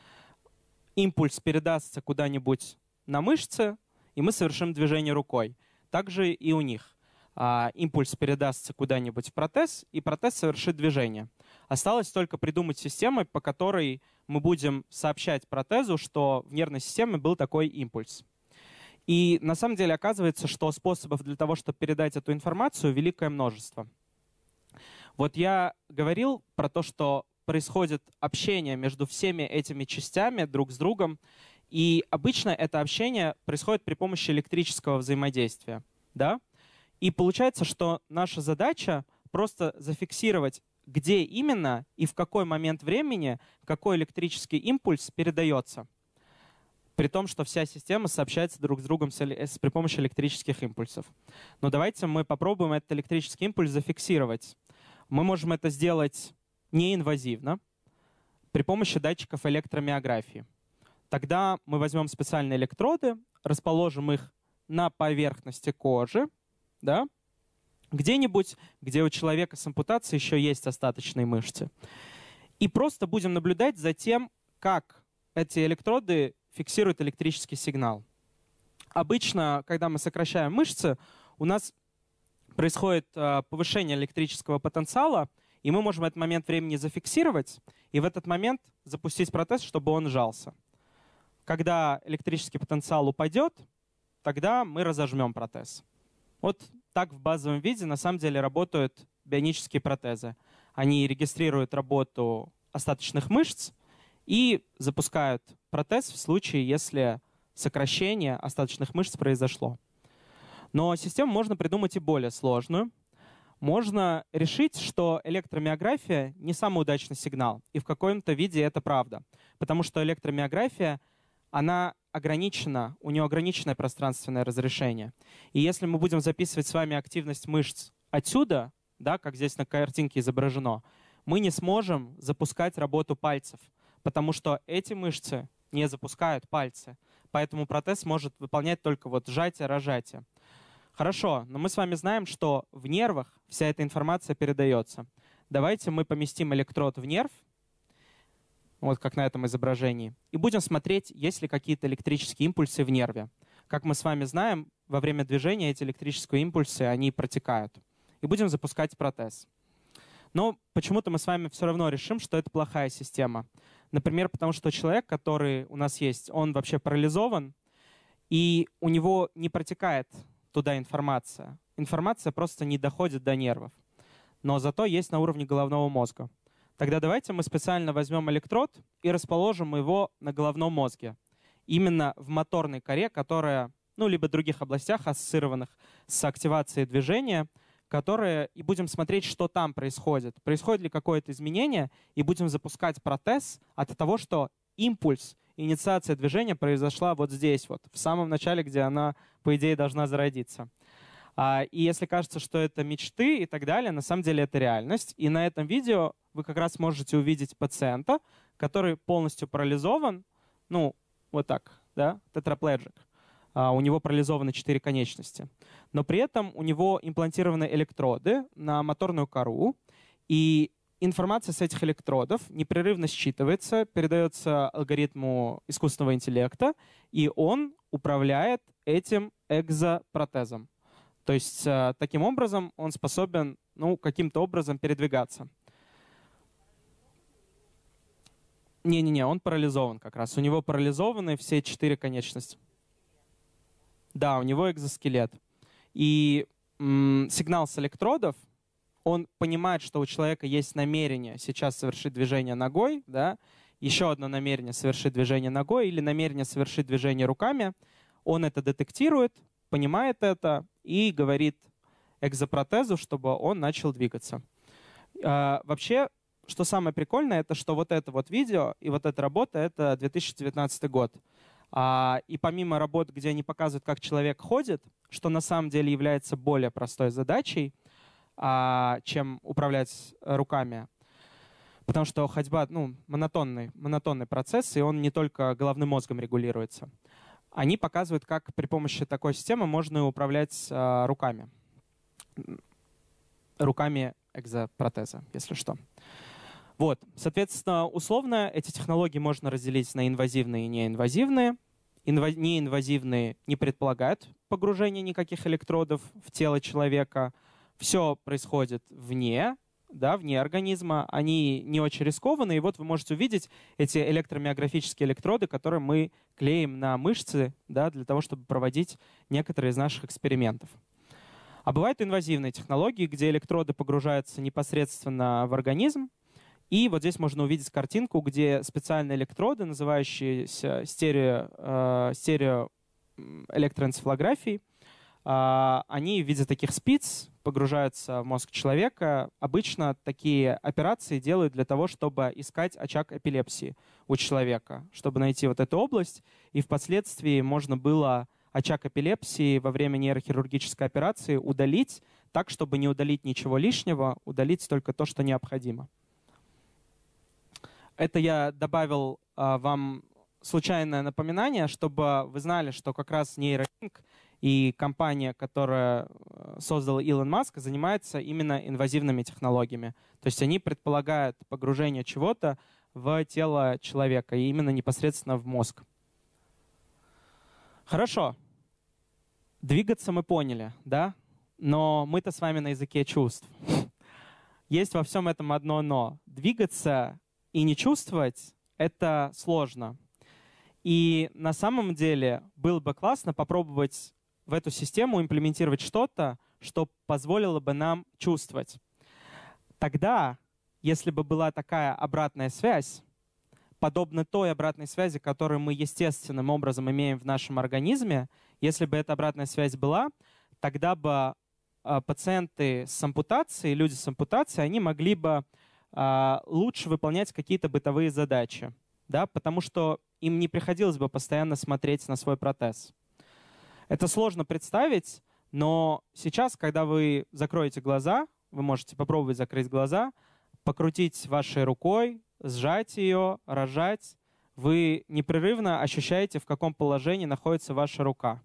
Импульс передастся куда-нибудь на мышцы, и мы совершим движение рукой. Также и у них. А, импульс передастся куда-нибудь в протез, и протез совершит движение. Осталось только придумать систему, по которой мы будем сообщать протезу, что в нервной системе был такой импульс. И на самом деле оказывается, что способов для того, чтобы передать эту информацию, великое множество. Вот я говорил про то, что происходит общение между всеми этими частями друг с другом, и обычно это общение происходит при помощи электрического взаимодействия. Да? И получается, что наша задача просто зафиксировать, где именно и в какой момент времени какой электрический импульс передается при том, что вся система сообщается друг с другом с, с, при помощи электрических импульсов. Но давайте мы попробуем этот электрический импульс зафиксировать. Мы можем это сделать неинвазивно при помощи датчиков электромиографии. Тогда мы возьмем специальные электроды, расположим их на поверхности кожи, да, где-нибудь, где у человека с ампутацией еще есть остаточные мышцы. И просто будем наблюдать за тем, как эти электроды фиксирует электрический сигнал. Обычно, когда мы сокращаем мышцы, у нас происходит э, повышение электрического потенциала, и мы можем этот момент времени зафиксировать и в этот момент запустить протез, чтобы он сжался. Когда электрический потенциал упадет, тогда мы разожмем протез. Вот так в базовом виде на самом деле работают бионические протезы. Они регистрируют работу остаточных мышц, и запускают протез в случае, если сокращение остаточных мышц произошло. Но систему можно придумать и более сложную. Можно решить, что электромиография не самый удачный сигнал, и в каком-то виде это правда. Потому что электромиография, она ограничена, у нее ограниченное пространственное разрешение. И если мы будем записывать с вами активность мышц отсюда, да, как здесь на картинке изображено, мы не сможем запускать работу пальцев – потому что эти мышцы не запускают пальцы. Поэтому протез может выполнять только вот сжатие-рожатие. Хорошо, но мы с вами знаем, что в нервах вся эта информация передается. Давайте мы поместим электрод в нерв, вот как на этом изображении, и будем смотреть, есть ли какие-то электрические импульсы в нерве. Как мы с вами знаем, во время движения эти электрические импульсы, они протекают. И будем запускать протез. Но почему-то мы с вами все равно решим, что это плохая система. Например, потому что человек, который у нас есть, он вообще парализован, и у него не протекает туда информация. Информация просто не доходит до нервов. Но зато есть на уровне головного мозга. Тогда давайте мы специально возьмем электрод и расположим его на головном мозге. Именно в моторной коре, которая, ну, либо других областях, ассоциированных с активацией движения – которые и будем смотреть, что там происходит. Происходит ли какое-то изменение, и будем запускать протез от того, что импульс, инициация движения произошла вот здесь, вот, в самом начале, где она, по идее, должна зародиться. А, и если кажется, что это мечты и так далее, на самом деле это реальность. И на этом видео вы как раз можете увидеть пациента, который полностью парализован, ну, вот так, да, тетраплекджик. А, у него парализованы четыре конечности. Но при этом у него имплантированы электроды на моторную кору, и информация с этих электродов непрерывно считывается, передается алгоритму искусственного интеллекта, и он управляет этим экзопротезом. То есть э, таким образом он способен ну, каким-то образом передвигаться. Не-не-не, он парализован как раз. У него парализованы все четыре конечности. Да, у него экзоскелет. И м, сигнал с электродов, он понимает, что у человека есть намерение сейчас совершить движение ногой, да, еще одно намерение совершить движение ногой или намерение совершить движение руками. Он это детектирует, понимает это и говорит экзопротезу, чтобы он начал двигаться. А, вообще, что самое прикольное, это что вот это вот видео и вот эта работа — это 2019 год. А, и помимо работ, где они показывают, как человек ходит, что на самом деле является более простой задачей, а, чем управлять руками, потому что ходьба ну, монотонный, монотонный процесс, и он не только головным мозгом регулируется. Они показывают, как при помощи такой системы можно управлять руками. Руками экзопротеза, если что. Вот, соответственно, условно эти технологии можно разделить на инвазивные и неинвазивные. Инва- неинвазивные не предполагают погружения никаких электродов в тело человека. Все происходит вне, да, вне организма. Они не очень рискованные. И вот вы можете увидеть эти электромиографические электроды, которые мы клеим на мышцы да, для того, чтобы проводить некоторые из наших экспериментов. А бывают инвазивные технологии, где электроды погружаются непосредственно в организм. И вот здесь можно увидеть картинку, где специальные электроды, называющиеся стерео, э, стерео электроэнцефалографией, э, они в виде таких спиц погружаются в мозг человека. Обычно такие операции делают для того, чтобы искать очаг эпилепсии у человека, чтобы найти вот эту область, и впоследствии можно было очаг эпилепсии во время нейрохирургической операции удалить так, чтобы не удалить ничего лишнего, удалить только то, что необходимо. Это я добавил а, вам случайное напоминание, чтобы вы знали, что как раз нейролинк и компания, которая э, создала Илон Маск, занимается именно инвазивными технологиями. То есть они предполагают погружение чего-то в тело человека, и именно непосредственно в мозг. Хорошо. Двигаться мы поняли, да? Но мы-то с вами на языке чувств. Есть во всем этом одно «но». Двигаться и не чувствовать — это сложно. И на самом деле было бы классно попробовать в эту систему имплементировать что-то, что позволило бы нам чувствовать. Тогда, если бы была такая обратная связь, подобно той обратной связи, которую мы естественным образом имеем в нашем организме, если бы эта обратная связь была, тогда бы а, пациенты с ампутацией, люди с ампутацией, они могли бы а, лучше выполнять какие-то бытовые задачи, да, потому что им не приходилось бы постоянно смотреть на свой протез. Это сложно представить, но сейчас, когда вы закроете глаза, вы можете попробовать закрыть глаза, покрутить вашей рукой, сжать ее, рожать, вы непрерывно ощущаете, в каком положении находится ваша рука.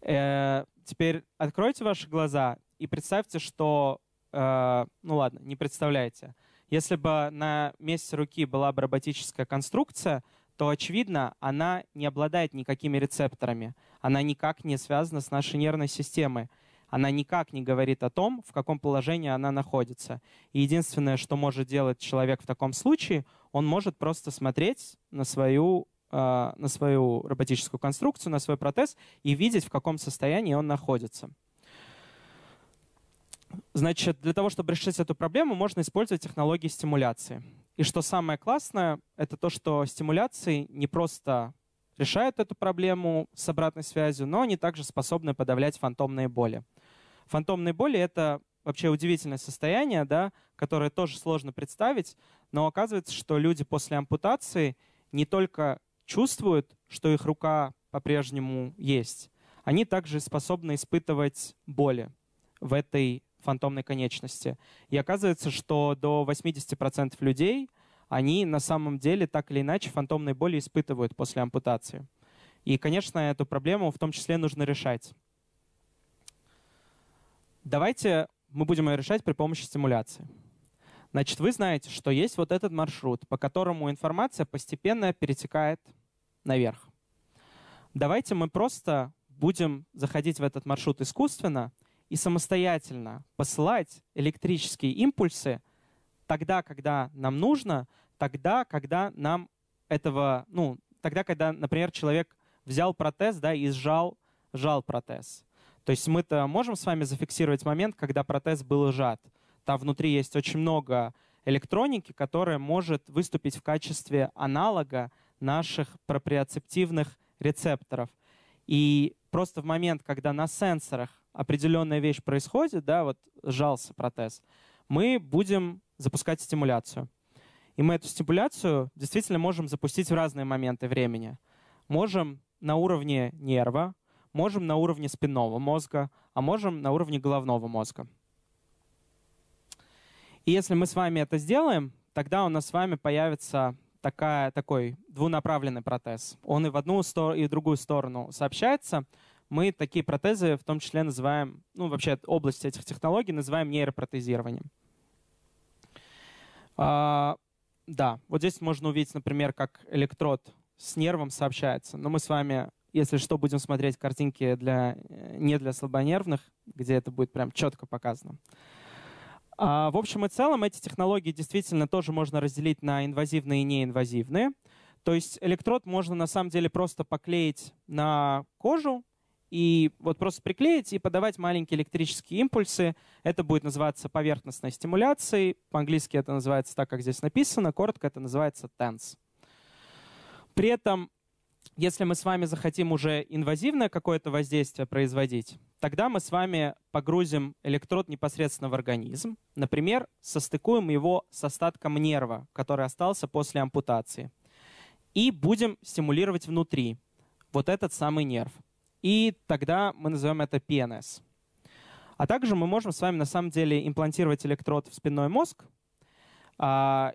Э, теперь откройте ваши глаза и представьте, что... Э, ну ладно, не представляете. Если бы на месте руки была бы роботическая конструкция, то, очевидно, она не обладает никакими рецепторами. Она никак не связана с нашей нервной системой она никак не говорит о том, в каком положении она находится. И единственное, что может делать человек в таком случае, он может просто смотреть на свою, э, на свою роботическую конструкцию, на свой протез и видеть, в каком состоянии он находится. Значит, для того, чтобы решить эту проблему, можно использовать технологии стимуляции. И что самое классное, это то, что стимуляции не просто решают эту проблему с обратной связью, но они также способны подавлять фантомные боли. Фантомные боли — это вообще удивительное состояние, да, которое тоже сложно представить, но оказывается, что люди после ампутации не только чувствуют, что их рука по-прежнему есть, они также способны испытывать боли в этой фантомной конечности. И оказывается, что до 80% людей, они на самом деле так или иначе фантомные боли испытывают после ампутации. И, конечно, эту проблему в том числе нужно решать. Давайте мы будем ее решать при помощи стимуляции. Значит, вы знаете, что есть вот этот маршрут, по которому информация постепенно перетекает наверх. Давайте мы просто будем заходить в этот маршрут искусственно и самостоятельно посылать электрические импульсы тогда, когда нам нужно, тогда, когда нам этого, ну, тогда, когда, например, человек взял протез, да, и сжал, сжал протез. То есть мы-то можем с вами зафиксировать момент, когда протез был сжат. Там внутри есть очень много электроники, которая может выступить в качестве аналога наших проприоцептивных рецепторов. И просто в момент, когда на сенсорах определенная вещь происходит, да, вот сжался протез, мы будем запускать стимуляцию. И мы эту стимуляцию действительно можем запустить в разные моменты времени. Можем на уровне нерва, можем на уровне спинного мозга, а можем на уровне головного мозга. И если мы с вами это сделаем, тогда у нас с вами появится такая, такой двунаправленный протез. Он и в одну и в другую сторону сообщается. Мы такие протезы в том числе называем, ну вообще область этих технологий называем нейропротезированием. А, да, вот здесь можно увидеть, например, как электрод с нервом сообщается. Но мы с вами, если что, будем смотреть картинки для, э, не для слабонервных, где это будет прям четко показано. А, в общем и целом эти технологии действительно тоже можно разделить на инвазивные и неинвазивные. То есть электрод можно на самом деле просто поклеить на кожу и вот просто приклеить и подавать маленькие электрические импульсы. Это будет называться поверхностной стимуляцией. По-английски это называется так, как здесь написано. Коротко это называется TENS. При этом если мы с вами захотим уже инвазивное какое-то воздействие производить, тогда мы с вами погрузим электрод непосредственно в организм. Например, состыкуем его с остатком нерва, который остался после ампутации. И будем стимулировать внутри вот этот самый нерв. И тогда мы назовем это ПНС. А также мы можем с вами на самом деле имплантировать электрод в спинной мозг а,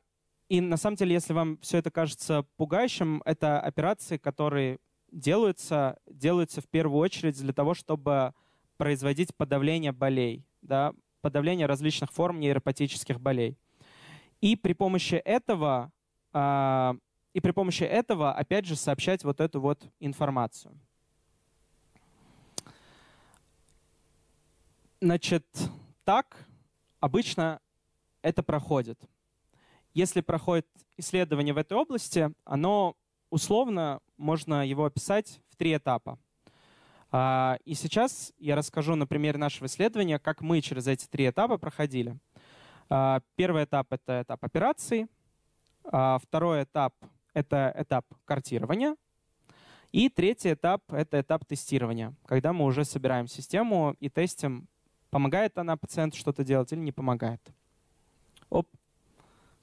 и на самом деле, если вам все это кажется пугающим, это операции, которые делаются, делаются в первую очередь для того, чтобы производить подавление болей, да, подавление различных форм нейропатических болей. И при помощи этого, э, и при помощи этого, опять же, сообщать вот эту вот информацию. Значит, так обычно это проходит если проходит исследование в этой области, оно условно можно его описать в три этапа. А, и сейчас я расскажу на примере нашего исследования, как мы через эти три этапа проходили. А, первый этап — это этап операции. А, второй этап — это этап картирования. И третий этап — это этап тестирования, когда мы уже собираем систему и тестим, помогает она пациенту что-то делать или не помогает. Оп.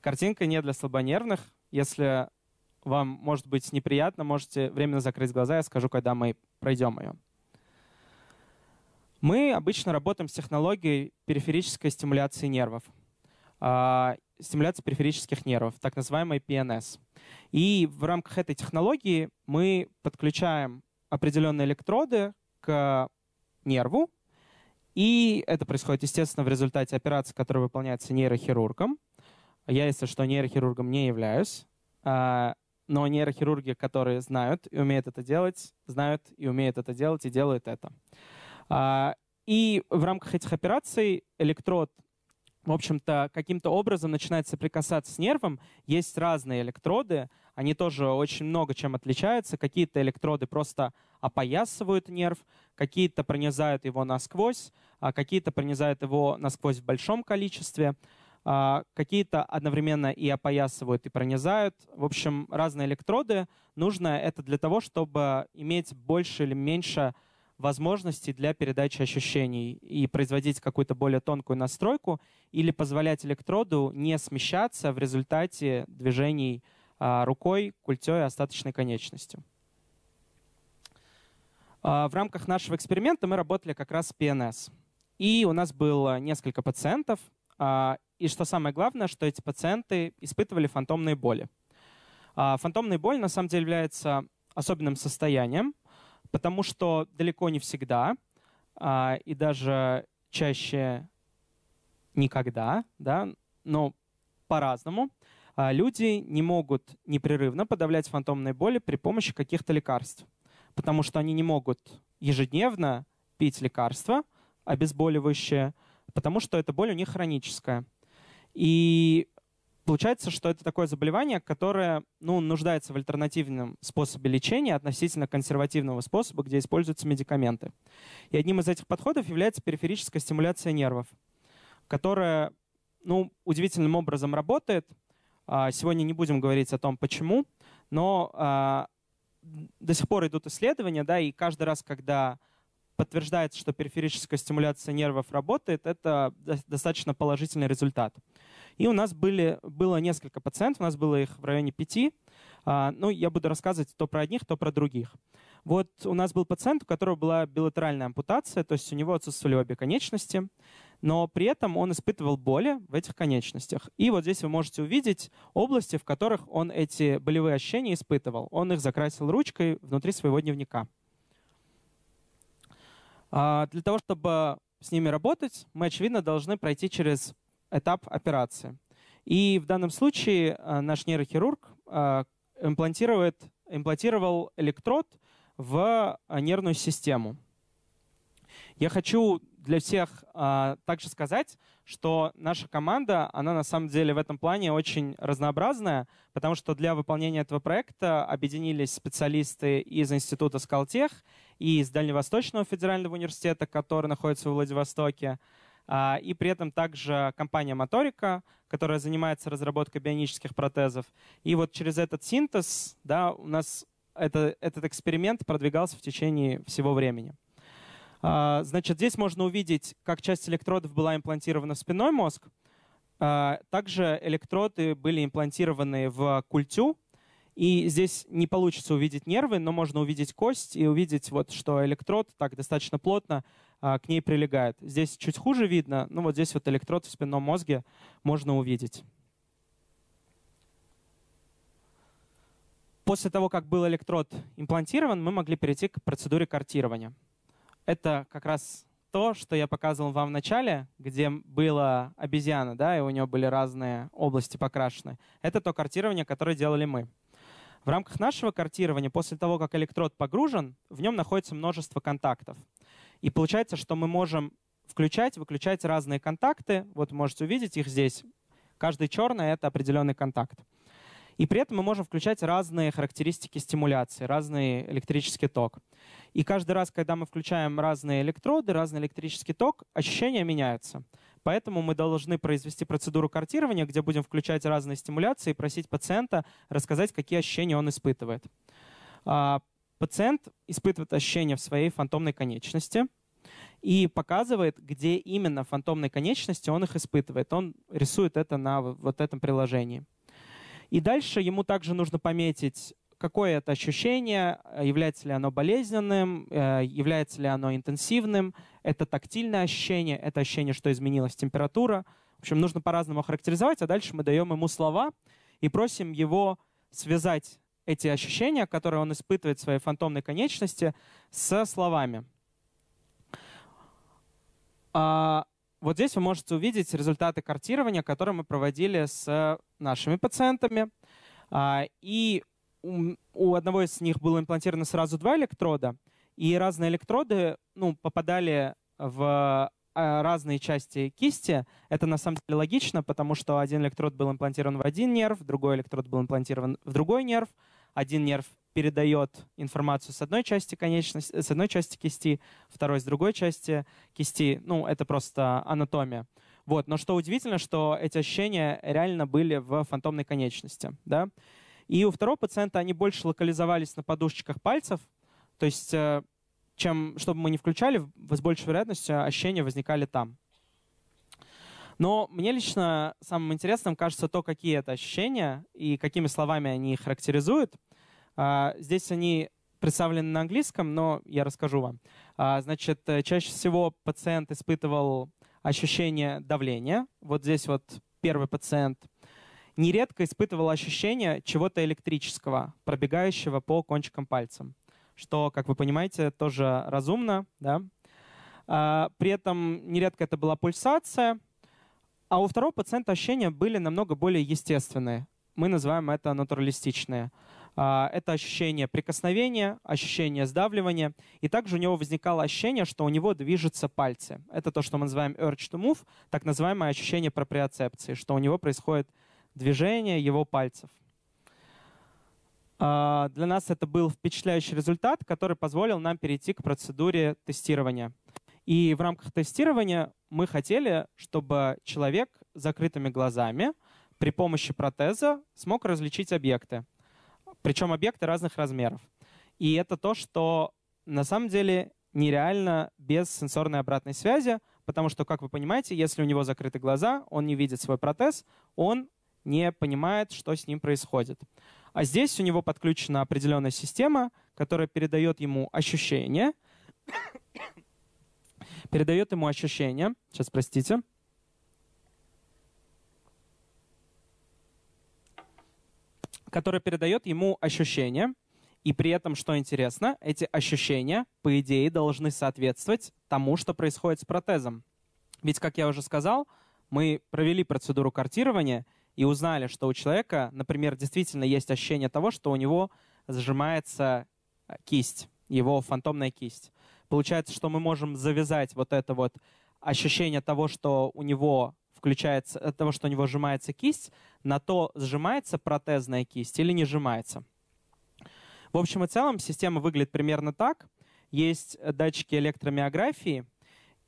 Картинка не для слабонервных. Если вам может быть неприятно, можете временно закрыть глаза, я скажу, когда мы пройдем ее. Мы обычно работаем с технологией периферической стимуляции нервов. А, стимуляции периферических нервов, так называемой PNS. И в рамках этой технологии мы подключаем определенные электроды к нерву, и это происходит, естественно, в результате операции, которая выполняется нейрохирургом. Я, если что, нейрохирургом не являюсь, а, но нейрохирурги, которые знают и умеют это делать, знают и умеют это делать и делают это. А, и в рамках этих операций электрод, в общем-то, каким-то образом начинает соприкасаться с нервом. Есть разные электроды, они тоже очень много чем отличаются. Какие-то электроды просто опоясывают нерв, какие-то пронизают его насквозь, а какие-то пронизают его насквозь в большом количестве. А, какие-то одновременно и опоясывают, и пронизают. В общем, разные электроды. Нужно это для того, чтобы иметь больше или меньше возможностей для передачи ощущений и производить какую-то более тонкую настройку или позволять электроду не смещаться в результате движений а, рукой, культей и остаточной конечностью. А, в рамках нашего эксперимента мы работали как раз с ПНС. И у нас было несколько пациентов, и что самое главное, что эти пациенты испытывали фантомные боли. А, фантомная боль на самом деле является особенным состоянием, потому что далеко не всегда а, и даже чаще никогда, да, но по-разному, а, люди не могут непрерывно подавлять фантомные боли при помощи каких-то лекарств, потому что они не могут ежедневно пить лекарства обезболивающие, потому что эта боль у них хроническая. И получается, что это такое заболевание, которое ну, нуждается в альтернативном способе лечения относительно консервативного способа, где используются медикаменты. И одним из этих подходов является периферическая стимуляция нервов, которая ну, удивительным образом работает. А, сегодня не будем говорить о том, почему, но а, до сих пор идут исследования, да, и каждый раз, когда подтверждается, что периферическая стимуляция нервов работает, это достаточно положительный результат. И у нас были, было несколько пациентов, у нас было их в районе пяти. А, ну, я буду рассказывать то про одних, то про других. Вот у нас был пациент, у которого была билатеральная ампутация, то есть у него отсутствовали обе конечности, но при этом он испытывал боли в этих конечностях. И вот здесь вы можете увидеть области, в которых он эти болевые ощущения испытывал. Он их закрасил ручкой внутри своего дневника. А, для того, чтобы с ними работать, мы, очевидно, должны пройти через этап операции. И в данном случае а, наш нейрохирург а, имплантирует, имплантировал электрод в нервную систему. Я хочу для всех также сказать, что наша команда, она на самом деле в этом плане очень разнообразная, потому что для выполнения этого проекта объединились специалисты из Института Скалтех и из Дальневосточного федерального университета, который находится в Владивостоке, а, и при этом также компания Моторика, которая занимается разработкой бионических протезов. И вот через этот синтез да, у нас это, этот эксперимент продвигался в течение всего времени. А, значит, здесь можно увидеть, как часть электродов была имплантирована в спинной мозг. А, также электроды были имплантированы в культю, и здесь не получится увидеть нервы, но можно увидеть кость и увидеть, вот, что электрод так достаточно плотно а, к ней прилегает. Здесь чуть хуже видно, но вот здесь вот электрод в спинном мозге можно увидеть. После того, как был электрод имплантирован, мы могли перейти к процедуре картирования. Это как раз то, что я показывал вам в начале, где была обезьяна, да, и у нее были разные области покрашены. Это то картирование, которое делали мы. В рамках нашего картирования, после того, как электрод погружен, в нем находится множество контактов. И получается, что мы можем включать, выключать разные контакты. Вот можете увидеть их здесь. Каждый черный — это определенный контакт. И при этом мы можем включать разные характеристики стимуляции, разный электрический ток. И каждый раз, когда мы включаем разные электроды, разный электрический ток, ощущения меняются. Поэтому мы должны произвести процедуру картирования, где будем включать разные стимуляции и просить пациента рассказать, какие ощущения он испытывает. А, пациент испытывает ощущения в своей фантомной конечности и показывает, где именно в фантомной конечности он их испытывает. Он рисует это на вот этом приложении. И дальше ему также нужно пометить, какое это ощущение, является ли оно болезненным, э, является ли оно интенсивным, это тактильное ощущение, это ощущение, что изменилась температура. В общем, нужно по-разному характеризовать, а дальше мы даем ему слова и просим его связать эти ощущения, которые он испытывает в своей фантомной конечности, со словами. А вот здесь вы можете увидеть результаты картирования, которые мы проводили с нашими пациентами. А, и у одного из них было имплантировано сразу два электрода, и разные электроды ну, попадали в а, разные части кисти. Это на самом деле логично, потому что один электрод был имплантирован в один нерв, другой электрод был имплантирован в другой нерв. Один нерв передает информацию с одной части конечности, с одной части кисти, второй с другой части кисти. Ну, это просто анатомия. Вот. Но что удивительно, что эти ощущения реально были в фантомной конечности. Да? И у второго пациента они больше локализовались на подушечках пальцев. То есть, э, чем, чтобы мы не включали, с большей вероятностью ощущения возникали там. Но мне лично самым интересным кажется то, какие это ощущения и какими словами они их характеризуют. А, здесь они представлены на английском, но я расскажу вам. А, значит, э, чаще всего пациент испытывал ощущение давления. Вот здесь вот первый пациент нередко испытывал ощущение чего-то электрического, пробегающего по кончикам пальцем, что, как вы понимаете, тоже разумно. Да? А, при этом нередко это была пульсация, а у второго пациента ощущения были намного более естественные. Мы называем это натуралистичные. А, это ощущение прикосновения, ощущение сдавливания. И также у него возникало ощущение, что у него движутся пальцы. Это то, что мы называем urge to move, так называемое ощущение проприоцепции, что у него происходит движение его пальцев. А, для нас это был впечатляющий результат, который позволил нам перейти к процедуре тестирования. И в рамках тестирования мы хотели, чтобы человек с закрытыми глазами при помощи протеза смог различить объекты причем объекты разных размеров. И это то, что на самом деле нереально без сенсорной обратной связи, потому что, как вы понимаете, если у него закрыты глаза, он не видит свой протез, он не понимает, что с ним происходит. А здесь у него подключена определенная система, которая передает ему ощущение, передает ему ощущение, сейчас, простите, которая передает ему ощущение, и при этом, что интересно, эти ощущения, по идее, должны соответствовать тому, что происходит с протезом. Ведь, как я уже сказал, мы провели процедуру картирования и узнали, что у человека, например, действительно есть ощущение того, что у него сжимается э, кисть, его фантомная кисть. Получается, что мы можем завязать вот это вот ощущение того, что у него включается, э, того, что у него сжимается кисть, на то, сжимается протезная кисть или не сжимается. В общем и целом система выглядит примерно так. Есть датчики электромиографии,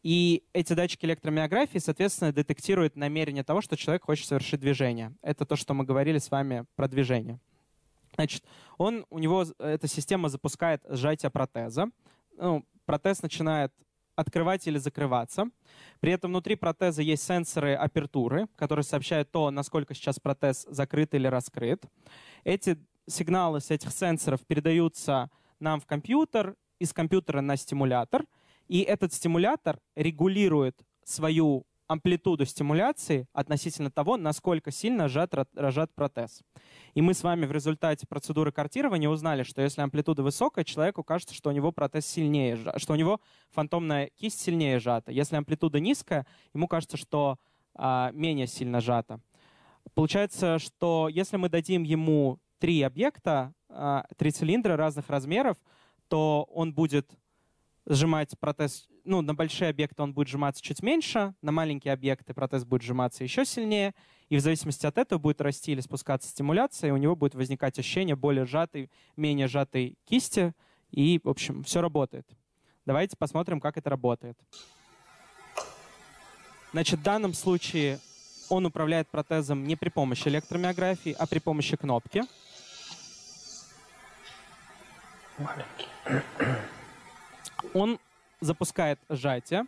и эти датчики электромиографии, соответственно, детектируют намерение того, что человек хочет совершить движение. Это то, что мы говорили с вами про движение. Значит, он, у него эта система запускает сжатие протеза. Ну, протез начинает открывать или закрываться. При этом внутри протеза есть сенсоры апертуры, которые сообщают то, насколько сейчас протез закрыт или раскрыт. Эти сигналы с этих сенсоров передаются нам в компьютер, из компьютера на стимулятор, и этот стимулятор регулирует свою амплитуду стимуляции относительно того, насколько сильно сжат, рожат протез. И мы с вами в результате процедуры картирования узнали, что если амплитуда высокая, человеку кажется, что у него протез сильнее, что у него фантомная кисть сильнее сжата. Если амплитуда низкая, ему кажется, что а, менее сильно сжата. Получается, что если мы дадим ему три объекта, а, три цилиндра разных размеров, то он будет сжимать протез, ну, на большие объекты он будет сжиматься чуть меньше, на маленькие объекты протез будет сжиматься еще сильнее, и в зависимости от этого будет расти или спускаться стимуляция, и у него будет возникать ощущение более сжатой, менее сжатой кисти, и, в общем, все работает. Давайте посмотрим, как это работает. Значит, в данном случае он управляет протезом не при помощи электромиографии, а при помощи кнопки. Маленький. Он запускает сжатие.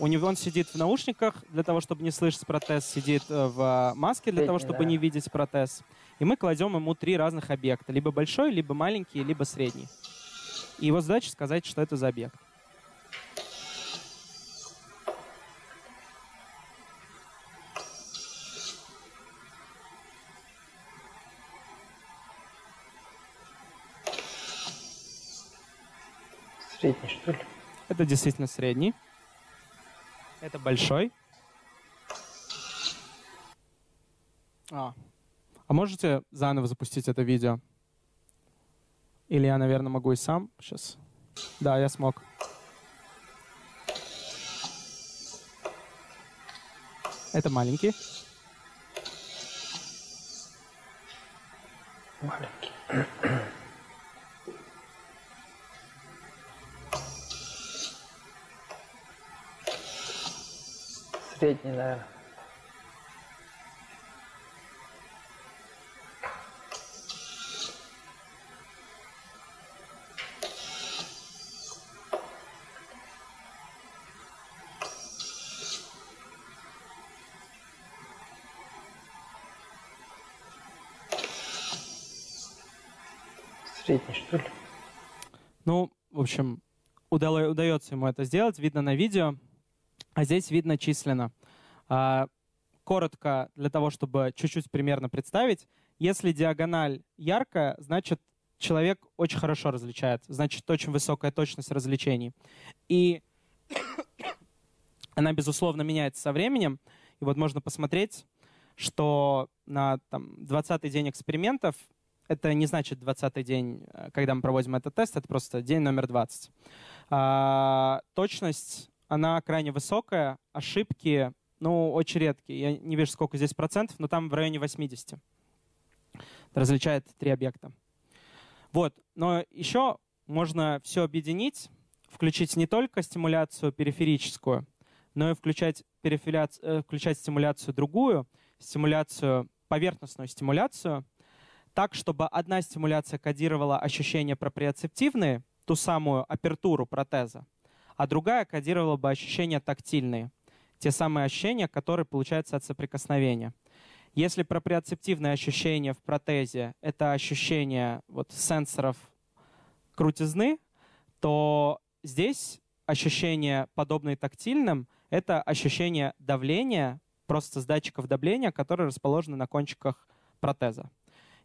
У него он сидит в наушниках для того, чтобы не слышать протез, сидит э, в маске для того, чтобы не видеть протез. И мы кладем ему три разных объекта. Либо большой, либо маленький, либо средний. И его задача сказать, что это за объект. Это действительно средний. Это большой. А. а можете заново запустить это видео? Или я, наверное, могу и сам сейчас? Да, я смог. Это маленький. Маленький. Средний, наверное. Средний, что ли? Ну, в общем, удается ему это сделать, видно на видео. А здесь видно численно. А, коротко, для того, чтобы чуть-чуть примерно представить, если диагональ яркая, значит, человек очень хорошо различает, значит, очень высокая точность различений. И она, безусловно, меняется со временем. И вот можно посмотреть, что на там, 20-й день экспериментов, это не значит 20-й день, э, когда мы проводим этот тест, это просто день номер 20. А, точность она крайне высокая, ошибки, ну, очень редкие. Я не вижу, сколько здесь процентов, но там в районе 80. различает три объекта. Вот, но еще можно все объединить, включить не только стимуляцию периферическую, но и включать, э, включать стимуляцию другую, стимуляцию, поверхностную стимуляцию, так, чтобы одна стимуляция кодировала ощущения проприоцептивные, ту самую апертуру протеза, а другая кодировала бы ощущения тактильные, те самые ощущения, которые получаются от соприкосновения. Если проприоцептивное ощущение в протезе — это ощущение вот, сенсоров крутизны, то здесь ощущение, подобное тактильным, это ощущение давления, просто с датчиков давления, которые расположены на кончиках протеза.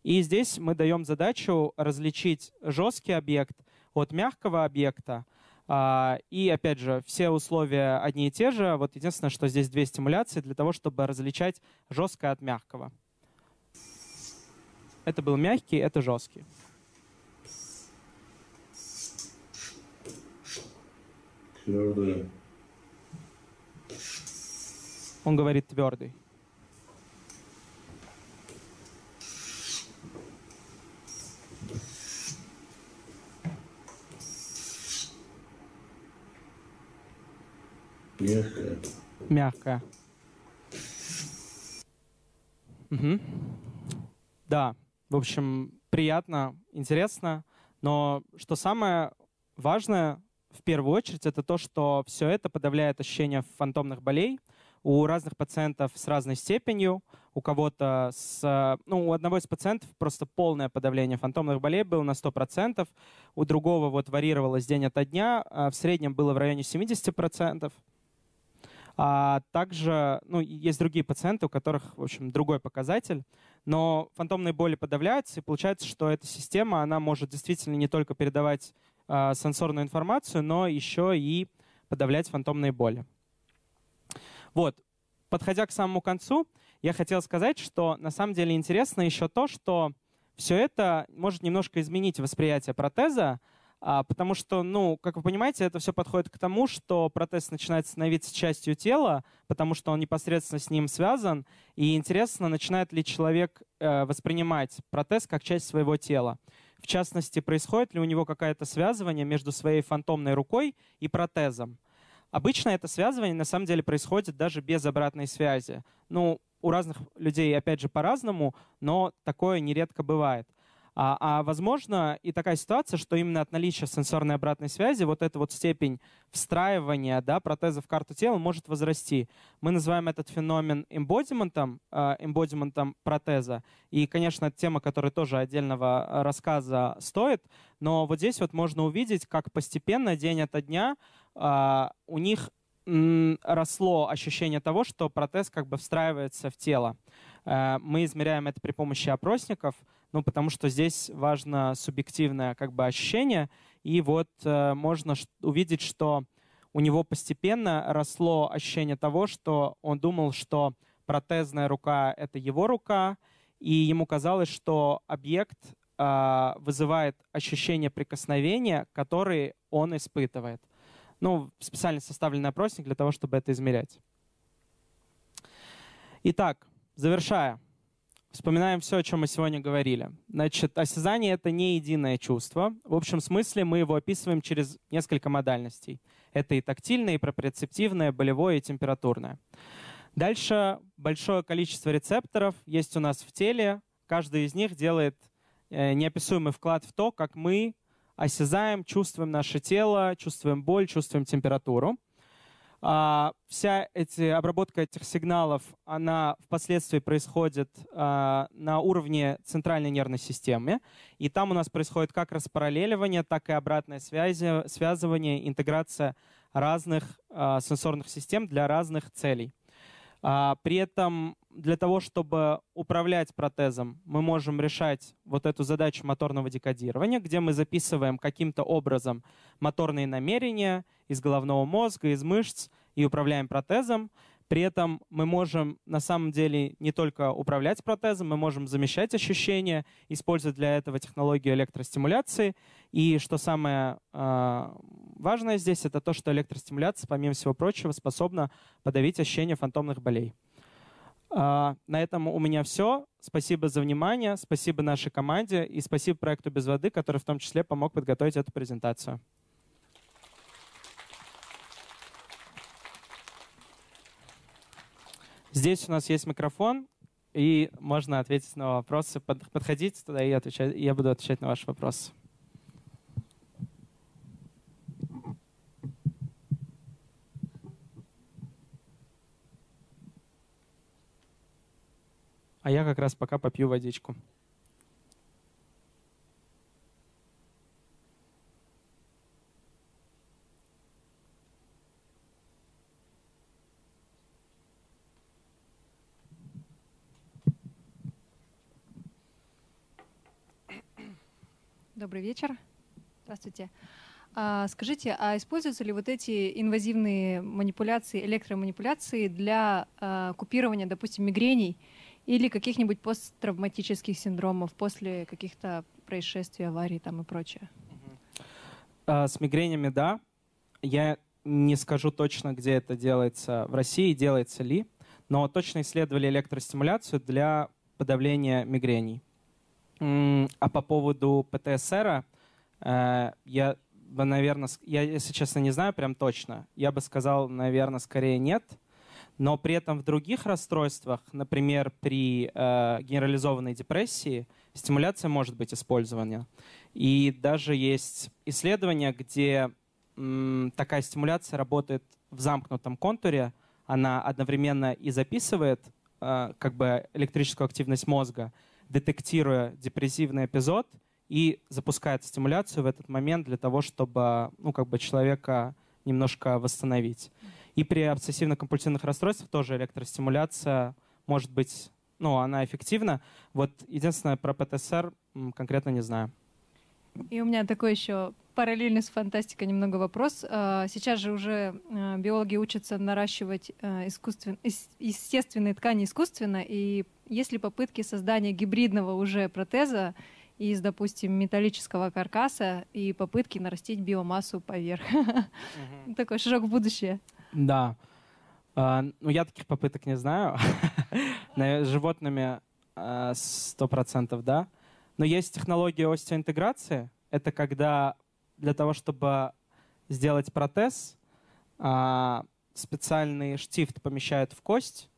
И здесь мы даем задачу различить жесткий объект от мягкого объекта. А, и, опять же, все условия одни и те же. Вот единственное, что здесь две стимуляции для того, чтобы различать жесткое от мягкого. Это был мягкий, это жесткий. Твердая. Он говорит твердый. Мягкая. Мягкая. Мгм. Да, в общем, приятно, интересно. Но что самое важное, в первую очередь, это то, что все это подавляет ощущение фантомных болей у разных пациентов с разной степенью. У кого-то с... Ну, у одного из пациентов просто полное подавление фантомных болей было на 100%. У другого вот варьировалось день ото дня. а В среднем было в районе 70%. А также ну, есть другие пациенты, у которых, в общем, другой показатель. Но фантомные боли подавляются, и получается, что эта система, она может действительно не только передавать а, сенсорную информацию, но еще и подавлять фантомные боли. Вот, подходя к самому концу, я хотел сказать, что на самом деле интересно еще то, что все это может немножко изменить восприятие протеза, потому что, ну, как вы понимаете, это все подходит к тому, что протез начинает становиться частью тела, потому что он непосредственно с ним связан. И интересно, начинает ли человек э, воспринимать протез как часть своего тела. В частности, происходит ли у него какое-то связывание между своей фантомной рукой и протезом. Обычно это связывание на самом деле происходит даже без обратной связи. Ну, у разных людей, опять же, по-разному, но такое нередко бывает. А, а возможно и такая ситуация, что именно от наличия сенсорной обратной связи вот эта вот степень встраивания да, протеза в карту тела может возрасти. Мы называем этот феномен эмбодиментом, э, эмбодиментом протеза. И, конечно, это тема, которая тоже отдельного рассказа стоит. Но вот здесь вот можно увидеть, как постепенно, день ото дня, э, у них росло ощущение того, что протез как бы встраивается в тело. Э, Мы измеряем это при помощи опросников, ну, потому что здесь важно субъективное как бы ощущение, и вот э, можно увидеть, что у него постепенно росло ощущение того, что он думал, что протезная рука — это его рука, и ему казалось, что объект э, вызывает ощущение прикосновения, которые он испытывает. Ну, специально составленный опросник для того, чтобы это измерять. Итак, завершая. Вспоминаем все, о чем мы сегодня говорили. Значит, осязание — это не единое чувство. В общем смысле мы его описываем через несколько модальностей. Это и тактильное, и проприоцептивное, болевое и температурное. Дальше большое количество рецепторов есть у нас в теле. Каждый из них делает э, неописуемый вклад в то, как мы осязаем, чувствуем наше тело, чувствуем боль, чувствуем температуру. А, вся эти, обработка этих сигналов, она впоследствии происходит а, на уровне центральной нервной системы. И там у нас происходит как распараллеливание, так и обратное связи, связывание, интеграция разных а, сенсорных систем для разных целей. А, При этом для того, чтобы управлять протезом, мы можем решать вот эту задачу моторного декодирования, где мы записываем каким-то образом моторные намерения из головного мозга, из мышц и управляем протезом. При этом мы можем на самом деле не только управлять протезом, мы можем замещать ощущения, использовать для этого технологию электростимуляции. И что самое э, важное здесь, это то, что электростимуляция, помимо всего прочего, способна подавить ощущение фантомных болей. А, На этом у меня все. Спасибо за внимание, спасибо нашей команде и спасибо проекту «Без воды», который в том числе помог подготовить эту презентацию. Здесь у нас есть микрофон, и можно ответить на вопросы. Под- Подходите туда, и отвечать, я буду отвечать на ваши вопросы. А я как раз пока попью водичку. Добрый вечер. Здравствуйте. А, скажите, а используются ли вот эти инвазивные манипуляции, электроманипуляции для а, купирования, допустим, мигрений или каких-нибудь посттравматических синдромов после каких-то происшествий, аварий там и прочее? А, с мигренями, да. Я не скажу точно, где это делается в России, делается ли, но точно исследовали электростимуляцию для подавления мигрений. А по поводу ПТСР, э, я бы, наверное, я, если честно, не знаю прям точно. Я бы сказал, наверное, скорее нет. Но при этом в других расстройствах, например, при э, генерализованной депрессии, стимуляция может быть использована. И даже есть исследования, где м, такая стимуляция работает в замкнутом контуре. Она одновременно и записывает э, как бы электрическую активность мозга, детектируя депрессивный эпизод и запускает стимуляцию в этот момент для того, чтобы ну, как бы человека немножко восстановить. И при обсессивно-компульсивных расстройствах тоже электростимуляция может быть, ну, она эффективна. Вот единственное, про ПТСР конкретно не знаю. И у меня такой еще параллельно с фантастикой немного вопрос. А, сейчас же уже а, биологи учатся наращивать а, искусствен... естественные ткани искусственно, и есть ли попытки создания гибридного уже протеза из, допустим, металлического каркаса и попытки нарастить биомассу поверх? Такой шаг в будущее. Да. Ну, я таких попыток не знаю. Животными сто процентов, да. Но есть технология остеоинтеграции. Это когда для того, чтобы сделать протез, специальный штифт помещают в кость,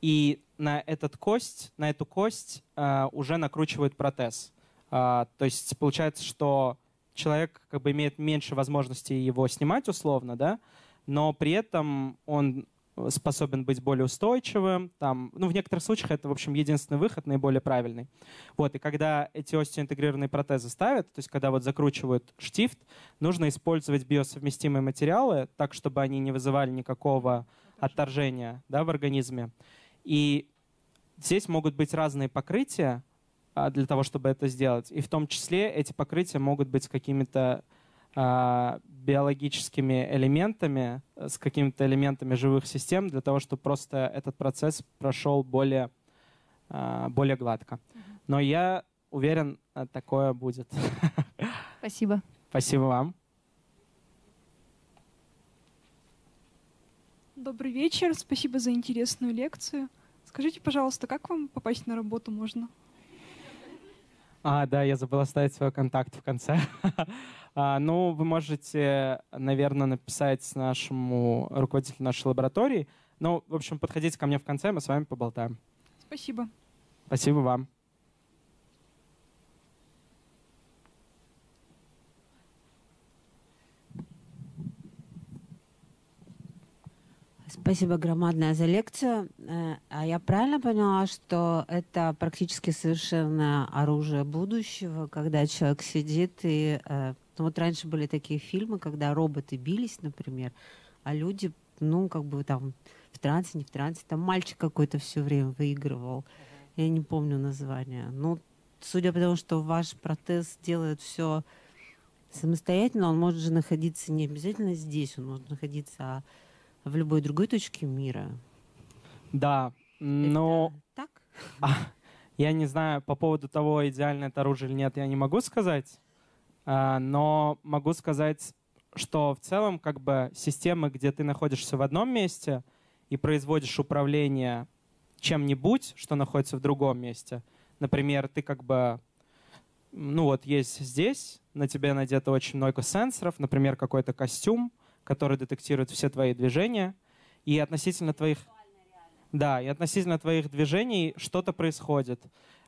и на этот кость, на эту кость уже накручивают протез. То есть получается, что человек как бы имеет меньше возможностей его снимать условно, да, но при этом он способен быть более устойчивым. Там, ну, в некоторых случаях это, в общем, единственный выход, наиболее правильный. Вот, и когда эти остеоинтегрированные протезы ставят, то есть когда вот закручивают штифт, нужно использовать биосовместимые материалы так, чтобы они не вызывали никакого отторжения да, в организме. И здесь могут быть разные покрытия а, для того, чтобы это сделать. И в том числе эти покрытия могут быть какими-то биологическими элементами, с какими-то элементами живых систем, для того, чтобы просто этот процесс прошел более, а, более гладко. Но я уверен, такое будет. Спасибо. Спасибо вам. Добрый вечер, спасибо за интересную лекцию. Скажите, пожалуйста, как вам попасть на работу можно? А, да, я забыл оставить свой контакт в конце. а, ну, вы можете, наверное, написать нашему руководителю нашей лаборатории. Ну, в общем, подходите ко мне в конце, мы с вами поболтаем. Спасибо. Спасибо вам. Спасибо громадное за лекцию. Э, а я правильно поняла, что это практически совершенно оружие будущего, когда человек сидит и... Э, ну вот раньше были такие фильмы, когда роботы бились, например, а люди, ну, как бы там в трансе, не в трансе, там мальчик какой-то все время выигрывал. Я не помню название. Ну, судя по тому, что ваш протез делает все самостоятельно, он может же находиться не обязательно здесь, он может находиться в любой другой точке мира. Да, но... Это так? А, я не знаю, по поводу того, идеально это оружие или нет, я не могу сказать. А, но могу сказать, что в целом как бы системы, где ты находишься в одном месте и производишь управление чем-нибудь, что находится в другом месте. Например, ты как бы, ну вот есть здесь, на тебе надето очень много сенсоров, например, какой-то костюм, который детектирует все твои движения, и относительно твоих... Да, и относительно твоих движений что-то происходит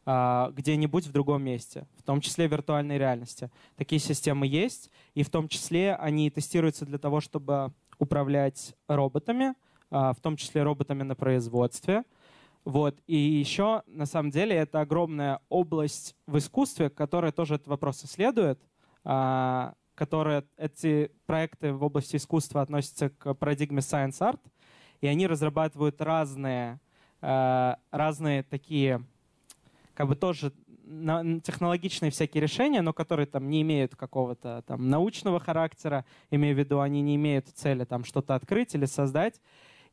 а, где-нибудь в другом месте, в том числе в виртуальной реальности. Такие системы есть, и в том числе они тестируются для того, чтобы управлять роботами, а, в том числе роботами на производстве. Вот. И еще, на самом деле, это огромная область в искусстве, которая тоже этот вопрос исследует, а, которые эти проекты в области искусства относятся к парадигме Science Art, и они разрабатывают разные, э, разные такие, как бы тоже технологичные всякие решения, но которые там не имеют какого-то там научного характера, имею в виду, они не имеют цели там что-то открыть или создать.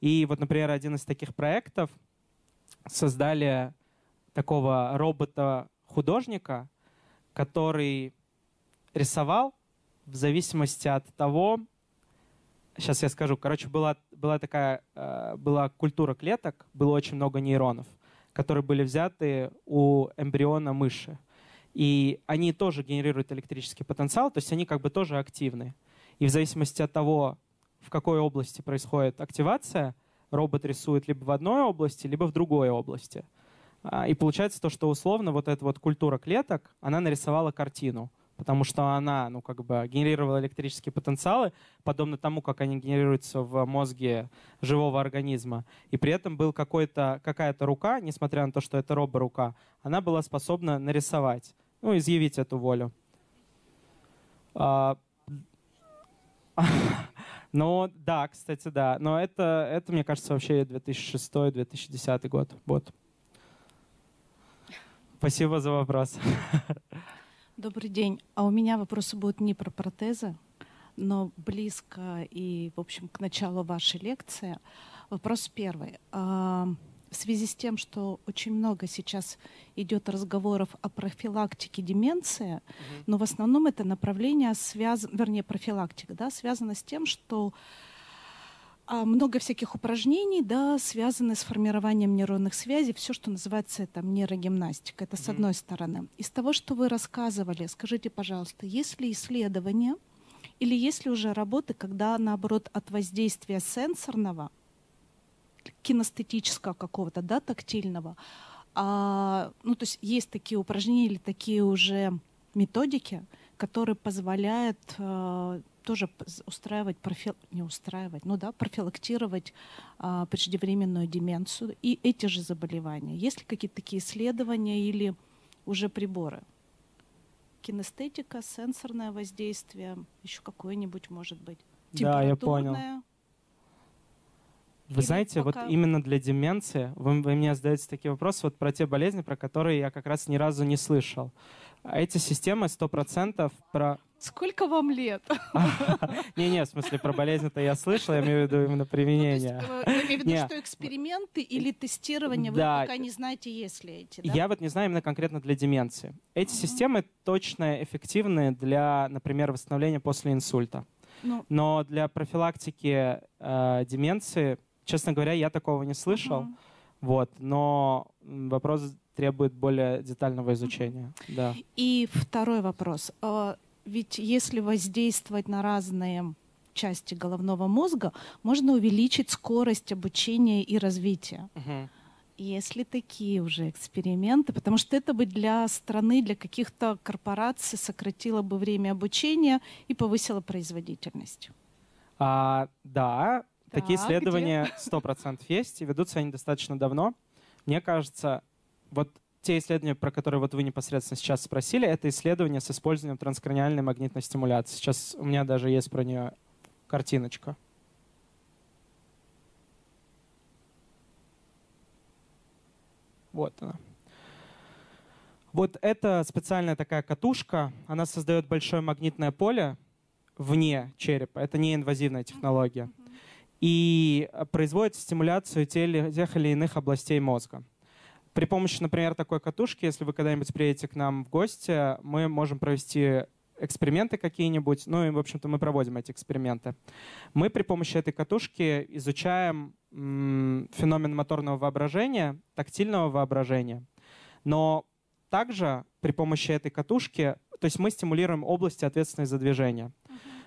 И вот, например, один из таких проектов создали такого робота-художника, который рисовал в зависимости от того, сейчас я скажу, короче, была, была такая, э, была культура клеток, было очень много нейронов, которые были взяты у эмбриона мыши. И они тоже генерируют электрический потенциал, то есть они как бы тоже активны. И в зависимости от того, в какой области происходит активация, робот рисует либо в одной области, либо в другой области. А, И получается то, что условно вот эта вот культура клеток, она нарисовала картину потому что она, ну, как бы генерировала электрические потенциалы, подобно тому, как они генерируются в мозге живого организма. И при этом был какой-то, какая-то рука, несмотря на то, что это робо-рука, она была способна нарисовать, ну, изъявить эту волю. А, Ну, да, кстати, да. Но это, это мне кажется, вообще 2006-2010 год. Вот. Спасибо за вопрос. Добрый день. А у меня вопросы будут не про протезы, но близко и, в общем, к началу вашей лекции. Вопрос первый. А, В связи с тем, что очень много сейчас идет разговоров о профилактике деменции, но в основном это направление связано, вернее, профилактика, да, связано с тем, что много всяких упражнений, да, связаны с формированием нейронных связей, все, что называется там нейрогимнастика. Это с Мгм. одной стороны. Из того, что вы рассказывали, скажите, пожалуйста, есть ли исследования или есть ли уже работы, когда, наоборот, от воздействия сенсорного, кинестетического какого-то, да, тактильного, а, ну, то есть есть такие упражнения или такие уже методики, которые позволяют э, тоже устраивать, профи- не устраивать, ну да, профилактировать а, преждевременную деменцию и эти же заболевания. Есть ли какие-то такие исследования или уже приборы? Кинестетика, сенсорное воздействие, еще какое-нибудь может быть. Да, я понял. Вы Или знаете, пока- вот именно для деменции вы, вы мне задаете такие вопросы вот про те болезни, про которые я как раз ни разу не слышал. Эти системы 100% про... Сколько вам лет? Не-не, в смысле, про болезнь-то я слышал, я имею в виду именно Ну, то есть, применение. э, я имею в виду, что эксперименты или тестирование, вы пока не знаете, есть ли эти? Я вот не знаю именно конкретно для деменции. Эти системы точно эффективны для, например, восстановления после инсульта. Ну, Но для профилактики э, деменции, честно говоря, я такого не слышал. Вот, но вопрос требует более детального изучения. Да. И второй вопрос. А, Ведь если воздействовать на разные части головного мозга, можно увеличить скорость обучения и развития. Есть ли такие уже эксперименты? Потому что это бы для страны, для каких-то корпораций сократило бы время обучения и повысило производительность. А, да, такие Да, исследования 100% есть, и ведутся они достаточно давно. Мне кажется, вот те исследования, про которые вот вы непосредственно сейчас спросили, это исследования с использованием транскраниальной магнитной стимуляции. Сейчас у меня даже есть про нее картиночка. Вот она. Вот это специальная такая катушка. Она создает большое магнитное поле вне черепа. Это не инвазивная технология. И э, производит стимуляцию тех или иных областей мозга. При помощи, например, такой катушки, если вы когда-нибудь приедете к нам в гости, мы можем провести эксперименты какие-нибудь. Ну и, в общем-то, мы проводим эти эксперименты. Мы при помощи этой катушки изучаем феномен моторного воображения, тактильного воображения. Но также при помощи этой катушки, то есть мы стимулируем области, ответственные за движение.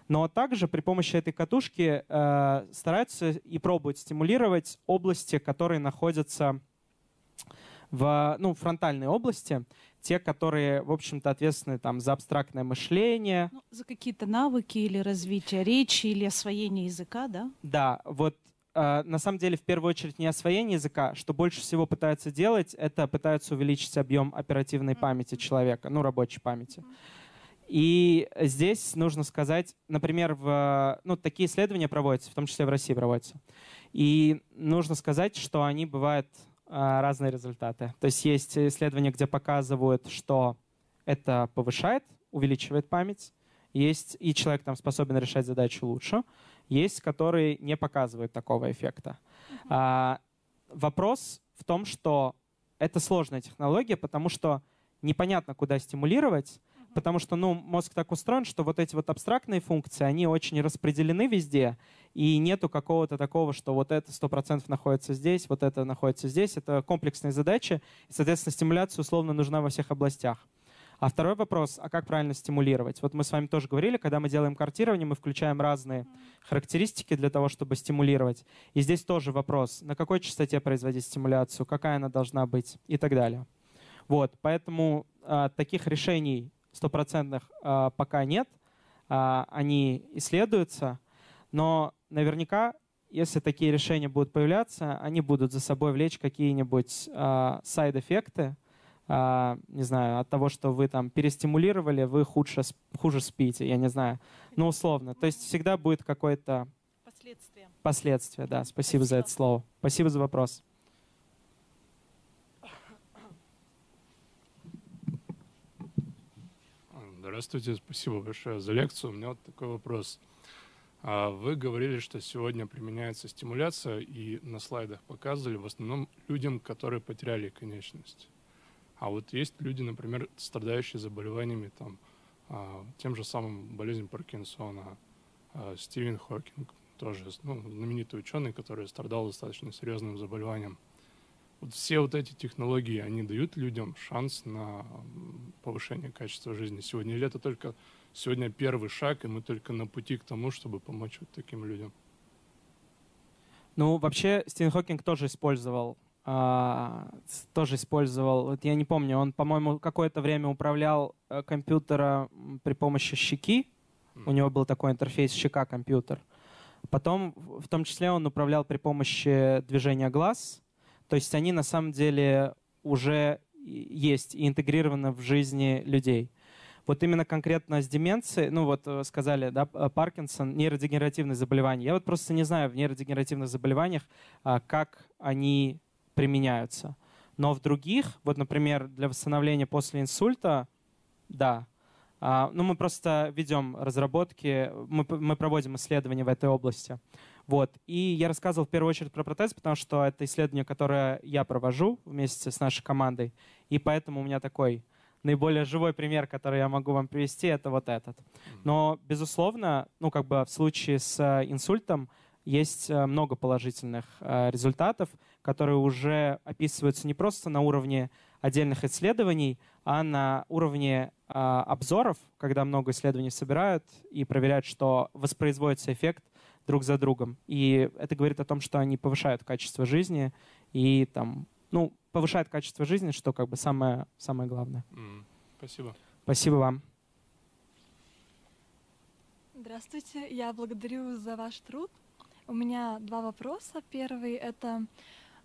Но также при помощи этой катушки э, стараются и пробуют стимулировать области, которые находятся в ну, фронтальной области, те, которые, в общем-то, ответственны там, за абстрактное мышление. Ну, за какие-то навыки или развитие речи, или освоение языка, да? Да, вот э, на самом деле в первую очередь не освоение языка. Что больше всего пытаются делать, это пытаются увеличить объем оперативной памяти человека, ну, рабочей памяти. И здесь нужно сказать, например, в, ну, такие исследования проводятся, в том числе в России проводятся. И нужно сказать, что они бывают разные результаты. То есть есть исследования, где показывают, что это повышает, увеличивает память. Есть и человек там способен решать задачи лучше. Есть, которые не показывают такого эффекта. А, вопрос в том, что это сложная технология, потому что непонятно, куда стимулировать, потому что ну, мозг так устроен, что вот эти вот абстрактные функции, они очень распределены везде, и нету какого-то такого, что вот это 100% находится здесь, вот это находится здесь. Это комплексные задачи, и, соответственно, стимуляция условно нужна во всех областях. А второй вопрос, а как правильно стимулировать? Вот мы с вами тоже говорили, когда мы делаем картирование, мы включаем разные характеристики для того, чтобы стимулировать. И здесь тоже вопрос, на какой частоте производить стимуляцию, какая она должна быть и так далее. Вот, поэтому а, таких решений стопроцентных а, пока нет, а, они исследуются, но наверняка, если такие решения будут появляться, они будут за собой влечь какие-нибудь а, сайд-эффекты, не знаю, от того, что вы там перестимулировали, вы хуже, хуже спите, я не знаю, ну условно. То есть всегда будет какое-то... Последствия. Последствия, да. Спасибо, Спасибо за это слово. Спасибо за вопрос. Здравствуйте, спасибо большое за лекцию. У меня вот такой вопрос. А вы говорили, что сегодня применяется стимуляция, и на слайдах показывали в основном людям, которые потеряли конечность. А вот есть люди, например, страдающие заболеваниями, там, а, тем же самым болезнью Паркинсона, а, Стивен Хокинг, тоже ну, знаменитый ученый, который страдал достаточно серьезным заболеванием. Вот все вот эти технологии, они дают людям шанс на повышение качества жизни сегодня? Или это только сегодня первый шаг, и мы только на пути к тому, чтобы помочь вот таким людям? Ну, вообще, Стивен Хокинг тоже использовал а, тоже использовал, вот я не помню, он, по-моему, какое-то время управлял э, компьютером при помощи щеки. У него был такой интерфейс щека-компьютер. Потом, в том числе, он управлял при помощи движения глаз. То есть они на самом деле уже есть и интегрированы в жизни людей. Вот именно конкретно с деменцией, ну вот э, сказали, да, Паркинсон, нейродегенеративные заболевания. Я вот просто не знаю в нейродегенеративных заболеваниях, а, как они применяются. Но в других, вот, например, для восстановления после инсульта, да. А, ну, мы просто ведем разработки, мы, мы проводим исследования в этой области. Вот. И я рассказывал в первую очередь про протез, потому что это исследование, которое я провожу вместе с нашей командой. И поэтому у меня такой наиболее живой пример, который я могу вам привести, это вот этот. Но, безусловно, ну, как бы в случае с э, инсультом есть э, много положительных э, результатов, которые уже описываются не просто на уровне отдельных исследований, а на уровне обзоров, когда много исследований собирают и проверяют, что воспроизводится эффект друг за другом. И это говорит о том, что они повышают качество жизни и там, ну, повышают качество жизни, что как бы самое, самое главное. Mm, спасибо. Спасибо вам. Здравствуйте, я благодарю за ваш труд. У меня два вопроса. Первый — это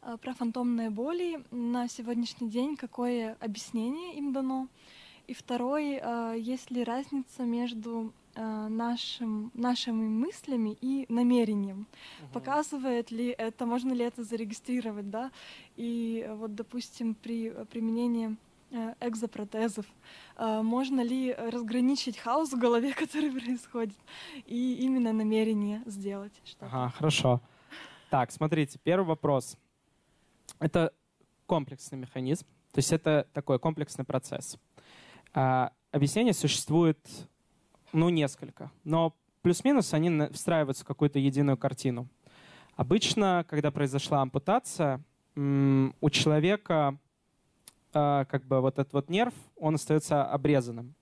э, про фантомные боли. На сегодняшний день какое объяснение им дано? И второй, э, есть ли разница между нашим, нашими мыслями и намерением. Угу. Показывает ли это, можно ли это зарегистрировать, да? И вот, допустим, при применении э, экзопротезов. Э, можно ли разграничить хаос в голове, который происходит, и именно намерение сделать что-то? Ага, хорошо. Так, смотрите, первый вопрос. Это комплексный механизм, то есть это такой комплексный процесс. А, объяснение существует ну, несколько. Но плюс-минус они встраиваются в какую-то единую картину. Обычно, когда произошла ампутация, у человека а, как бы вот этот вот нерв, он остается обрезанным.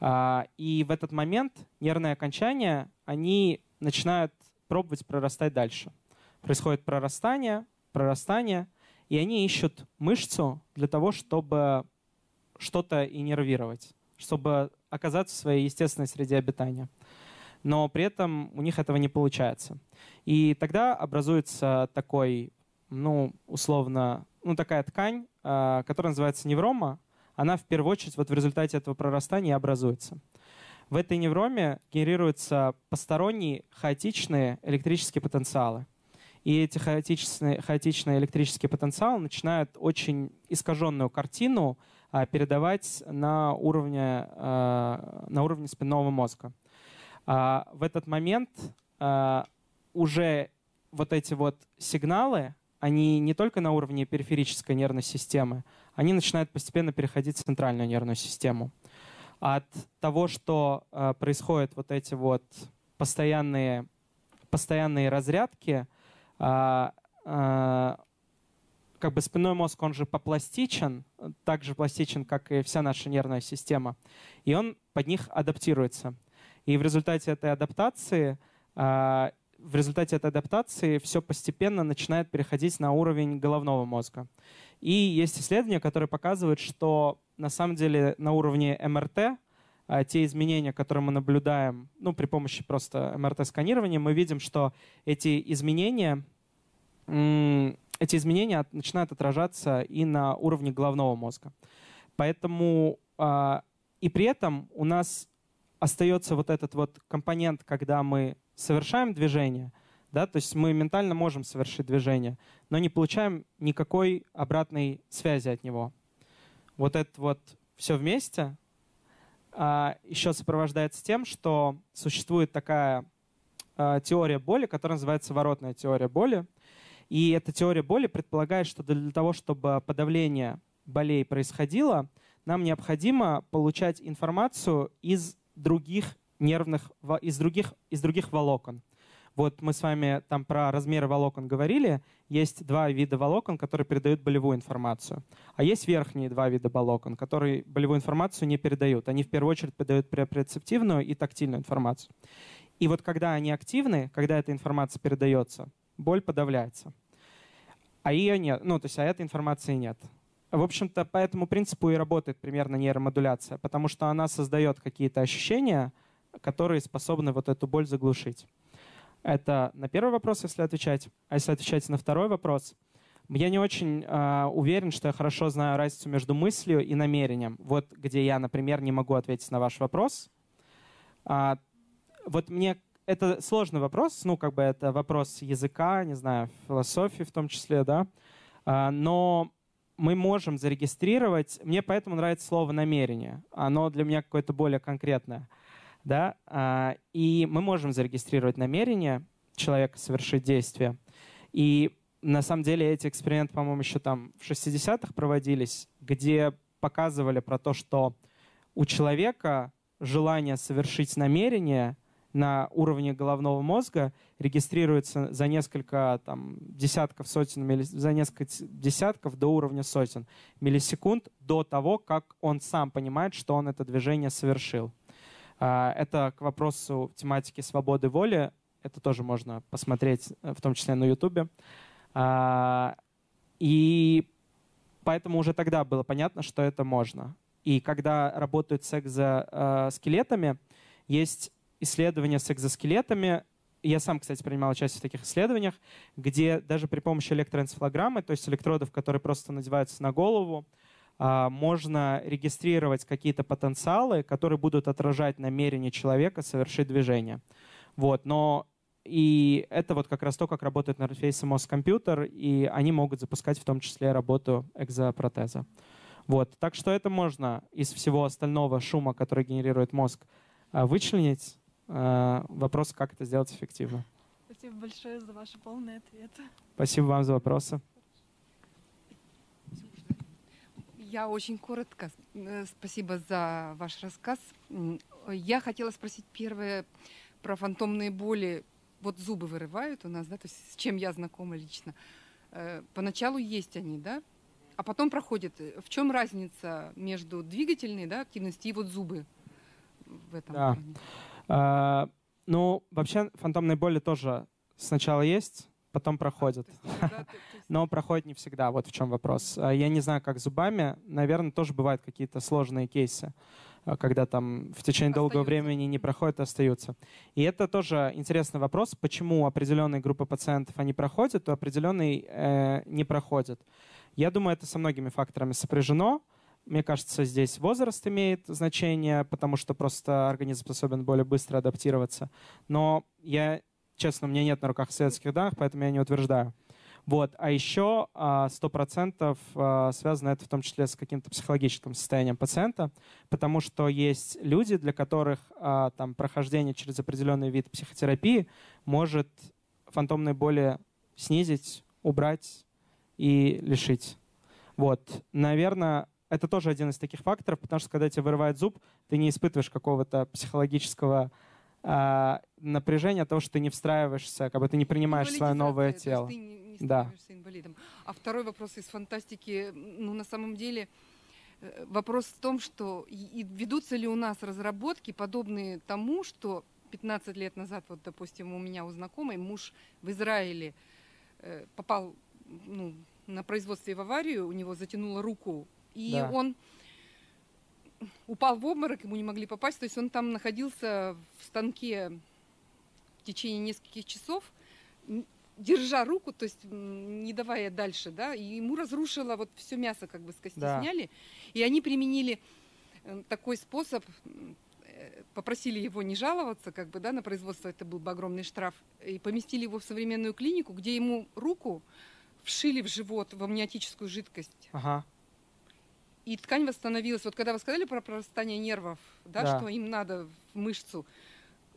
А, и в этот момент нервные окончания, они начинают пробовать прорастать дальше. Происходит прорастание, прорастание, и они ищут мышцу для того, чтобы что-то иннервировать, чтобы оказаться в своей естественной среде обитания. но при этом у них этого не получается. И тогда образуется такой, ну, условно, ну, такая ткань, э, которая называется неврома. Она в первую очередь вот в результате этого прорастания образуется. В этой невроме генерируются посторонние хаотичные электрические потенциалы. И эти хаотичные, хаотичные электрические потенциалы начинают очень искаженную картину а, передавать на уровне, а, на уровне спинного мозга. А, в этот момент а, уже вот эти вот сигналы, они не только на уровне периферической нервной системы, они начинают постепенно переходить в центральную нервную систему. От того, что э, происходят вот эти вот постоянные, постоянные разрядки, как бы спинной мозг, он же попластичен, так же пластичен, как и вся наша нервная система, и он под них адаптируется. И в результате этой адаптации э, в результате этой адаптации все постепенно начинает переходить на уровень головного мозга. И есть исследования, которые показывают, что на самом деле на уровне МРТ а, те изменения, которые мы наблюдаем ну, при помощи просто МРТ-сканирования, мы видим, что эти изменения, эти изменения начинают отражаться и на уровне головного мозга. Поэтому а, и при этом у нас остается вот этот вот компонент, когда мы совершаем движение, да, то есть мы ментально можем совершить движение, но не получаем никакой обратной связи от него. Вот это вот все вместе а, еще сопровождается тем, что существует такая а, теория боли, которая называется воротная теория боли. И эта теория боли предполагает, что для того, чтобы подавление болей происходило, нам необходимо получать информацию из других нервных, из других, из других волокон. Вот мы с вами там про размеры волокон говорили. Есть два вида волокон, которые передают болевую информацию. А есть верхние два вида волокон, которые болевую информацию не передают. Они в первую очередь передают прецептивную и тактильную информацию. И вот когда они активны, когда эта информация передается, боль подавляется. А ее нет, ну то есть а этой информации нет. В общем-то, по этому принципу и работает примерно нейромодуляция, потому что она создает какие-то ощущения, которые способны вот эту боль заглушить. Это на первый вопрос, если отвечать. А если отвечать на второй вопрос, я не очень э, уверен, что я хорошо знаю разницу между мыслью и намерением. Вот где я, например, не могу ответить на ваш вопрос. А, вот мне это сложный вопрос, ну, как бы это вопрос языка, не знаю, философии в том числе, да. А, но мы можем зарегистрировать, мне поэтому нравится слово намерение. Оно для меня какое-то более конкретное да, а, и мы можем зарегистрировать намерение человека совершить действие. И на самом деле эти эксперименты, по-моему, еще там в 60-х проводились, где показывали про то, что у человека желание совершить намерение на уровне головного мозга регистрируется за несколько там, десятков, сотен, милли... за несколько десятков до уровня сотен миллисекунд до того, как он сам понимает, что он это движение совершил. А, это к вопросу тематики свободы воли. Это тоже можно посмотреть, э, в том числе на Ютубе. А, и поэтому уже тогда было понятно, что это можно. И когда работают с экзоскелетами, есть исследования с экзоскелетами, я сам, кстати, принимал участие в таких исследованиях, где даже при помощи электроэнцефалограммы, то есть электродов, которые просто надеваются на голову, а, можно регистрировать какие-то потенциалы, которые будут отражать намерение человека совершить движение. Вот, но и это вот как раз то, как работает на интерфейсе мозг-компьютер, и они могут запускать в том числе работу экзопротеза. Вот, так что это можно из всего остального шума, который генерирует мозг, а, вычленить. А, вопрос, как это сделать эффективно. Спасибо большое за ваши полные ответы. Спасибо вам за вопросы. Я очень коротко. Э, спасибо за ваш рассказ. Я хотела спросить первое про фантомные боли. Вот зубы вырывают у нас, да, то есть с чем я знакома лично. Э, поначалу есть они, да, а потом проходят. В чем разница между двигательной да, активностью и вот зубы в этом да. плане? А, ну, вообще фантомные боли тоже сначала есть, потом проходит. Но проходит не всегда, вот в чем вопрос. А я не знаю, как зубами. Наверное, тоже бывают какие-то сложные кейсы. а, когда там в течение долгого времени не проходят, остаются. И это тоже интересный вопрос, почему определенные группы пациентов они проходят, то определенные э, не проходят. Я думаю, это со многими факторами сопряжено. Мне кажется, здесь возраст имеет значение, потому что просто организм способен более быстро адаптироваться. Но я, честно, у меня нет на руках советских данных, поэтому я не утверждаю. Вот. А еще а, сто процентов а, связано это в том числе с каким-то психологическим состоянием пациента, потому что есть люди, для которых а, там, прохождение через определенный вид психотерапии может фантомные боли снизить, убрать и лишить. Вот. Наверное, это тоже один из таких факторов, потому что когда тебе вырывает зуб, ты не испытываешь какого-то психологического э, напряжения, того, что ты не встраиваешься, как бы ты не принимаешь свое новое тело. Ты не, не да. инвалидом. А второй вопрос из фантастики, ну на самом деле э, вопрос в том, что и ведутся ли у нас разработки, подобные тому, что 15 лет назад, вот, допустим, у меня у знакомой муж в Израиле э, попал ну, на производстве в аварию, у него затянуло руку и да. он упал в обморок, ему не могли попасть. То есть он там находился в станке в течение нескольких часов, держа руку, то есть не давая дальше, да, и ему разрушило вот все мясо, как бы с кости да. сняли. И они применили э, такой способ, э, попросили его не жаловаться, как бы, да, на производство, это был бы огромный штраф, и поместили его в современную клинику, где ему руку вшили в живот в амниотическую жидкость. Ага и ткань восстановилась. Вот когда вы сказали про прорастание нервов, да, да. что им надо в мышцу,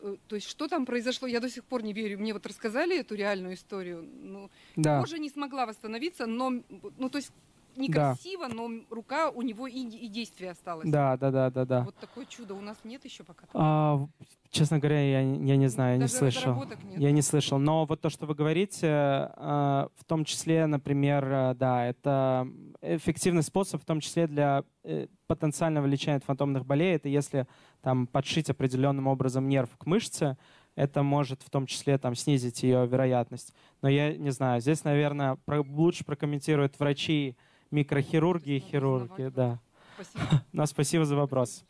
э, то есть что там произошло, я до сих пор не верю. Мне вот рассказали эту реальную историю. Ну, да. Кожа не смогла восстановиться, но, ну то есть некрасиво, да. но рука у него и, и действие осталось. Да, да, да, да, да. Вот такое чудо у нас нет еще пока. А, честно говоря, я, я не знаю, Даже не слышал. Нет. Я не слышал. Но вот то, что вы говорите, а, в том числе, например, э, да, это эффективный способ, в том числе для э, потенциального лечения фантомных болей, это если там подшить определенным образом нерв к мышце, это может в том числе там снизить ее вероятность. Но я не знаю, здесь, наверное, про, лучше прокомментируют врачи, микрохирурги и хирурги. Да. Спасибо. Но спасибо за вопрос.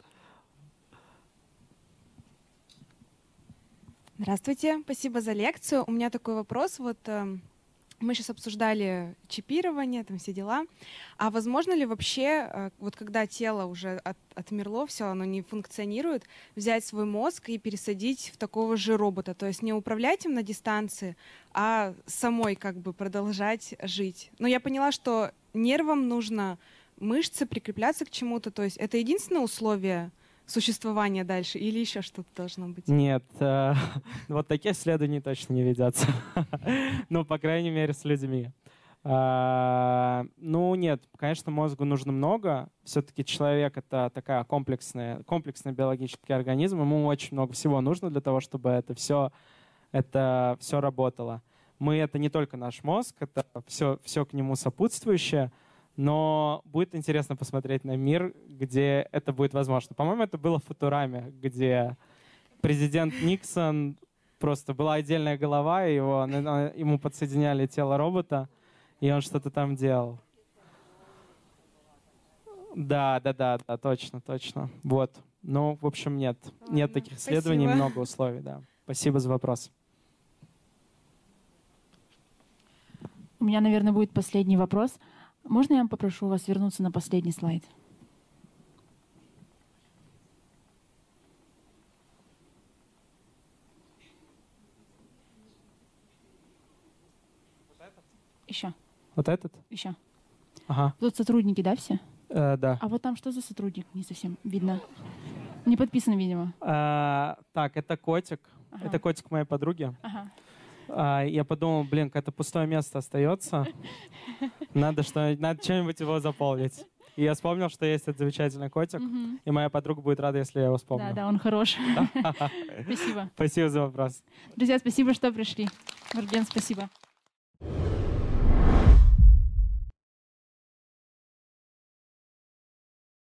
Здравствуйте, спасибо за лекцию. У меня такой вопрос. Вот э, мы сейчас обсуждали чипирование, там все дела. А возможно ли вообще, э, вот когда тело уже от, отмерло, все, оно не функционирует, взять свой мозг и пересадить в такого же робота? То есть не управлять им на дистанции, а самой как бы продолжать жить. Но я поняла, что нервам нужно мышцы прикрепляться к чему-то. То есть это единственное условие существования дальше или еще что-то должно быть? Нет, э, вот такие исследования точно не ведется. ну, по крайней мере, с людьми. Э, ну, нет, конечно, мозгу нужно много. Все-таки человек — это такая комплексная, комплексный биологический организм. Ему очень много всего нужно для того, чтобы это все, это все работало. Мы — это не только наш мозг, это все, все к нему сопутствующее — но будет интересно посмотреть на мир, где это будет возможно. По-моему, это было в Футураме, где президент Никсон просто была отдельная голова, и его, ему подсоединяли тело робота, и он что-то там делал. Да, да, да, да, точно, точно. Вот. Ну, в общем, нет. Ладно, нет таких исследований, спасибо. много условий, да. Спасибо за вопрос. У меня, наверное, будет последний вопрос. Можно я попрошу вас вернуться на последний слайд? Еще. Вот этот? Еще. Ага. Тут сотрудники, да, все? Э, да. А вот там что за сотрудник? Не совсем видно. Не подписан, видимо. А, так, это котик. Ага. Это котик моей подруги. Ага. А, я подумал, блин, какое-то пустое место остается. Надо, что, надо что-нибудь его заполнить. И я вспомнил, что есть этот замечательный котик, mm-hmm. и моя подруга будет рада, если я его вспомню. Да, да, он хороший. Спасибо. Спасибо за вопрос. Друзья, спасибо, что пришли. Марген, спасибо.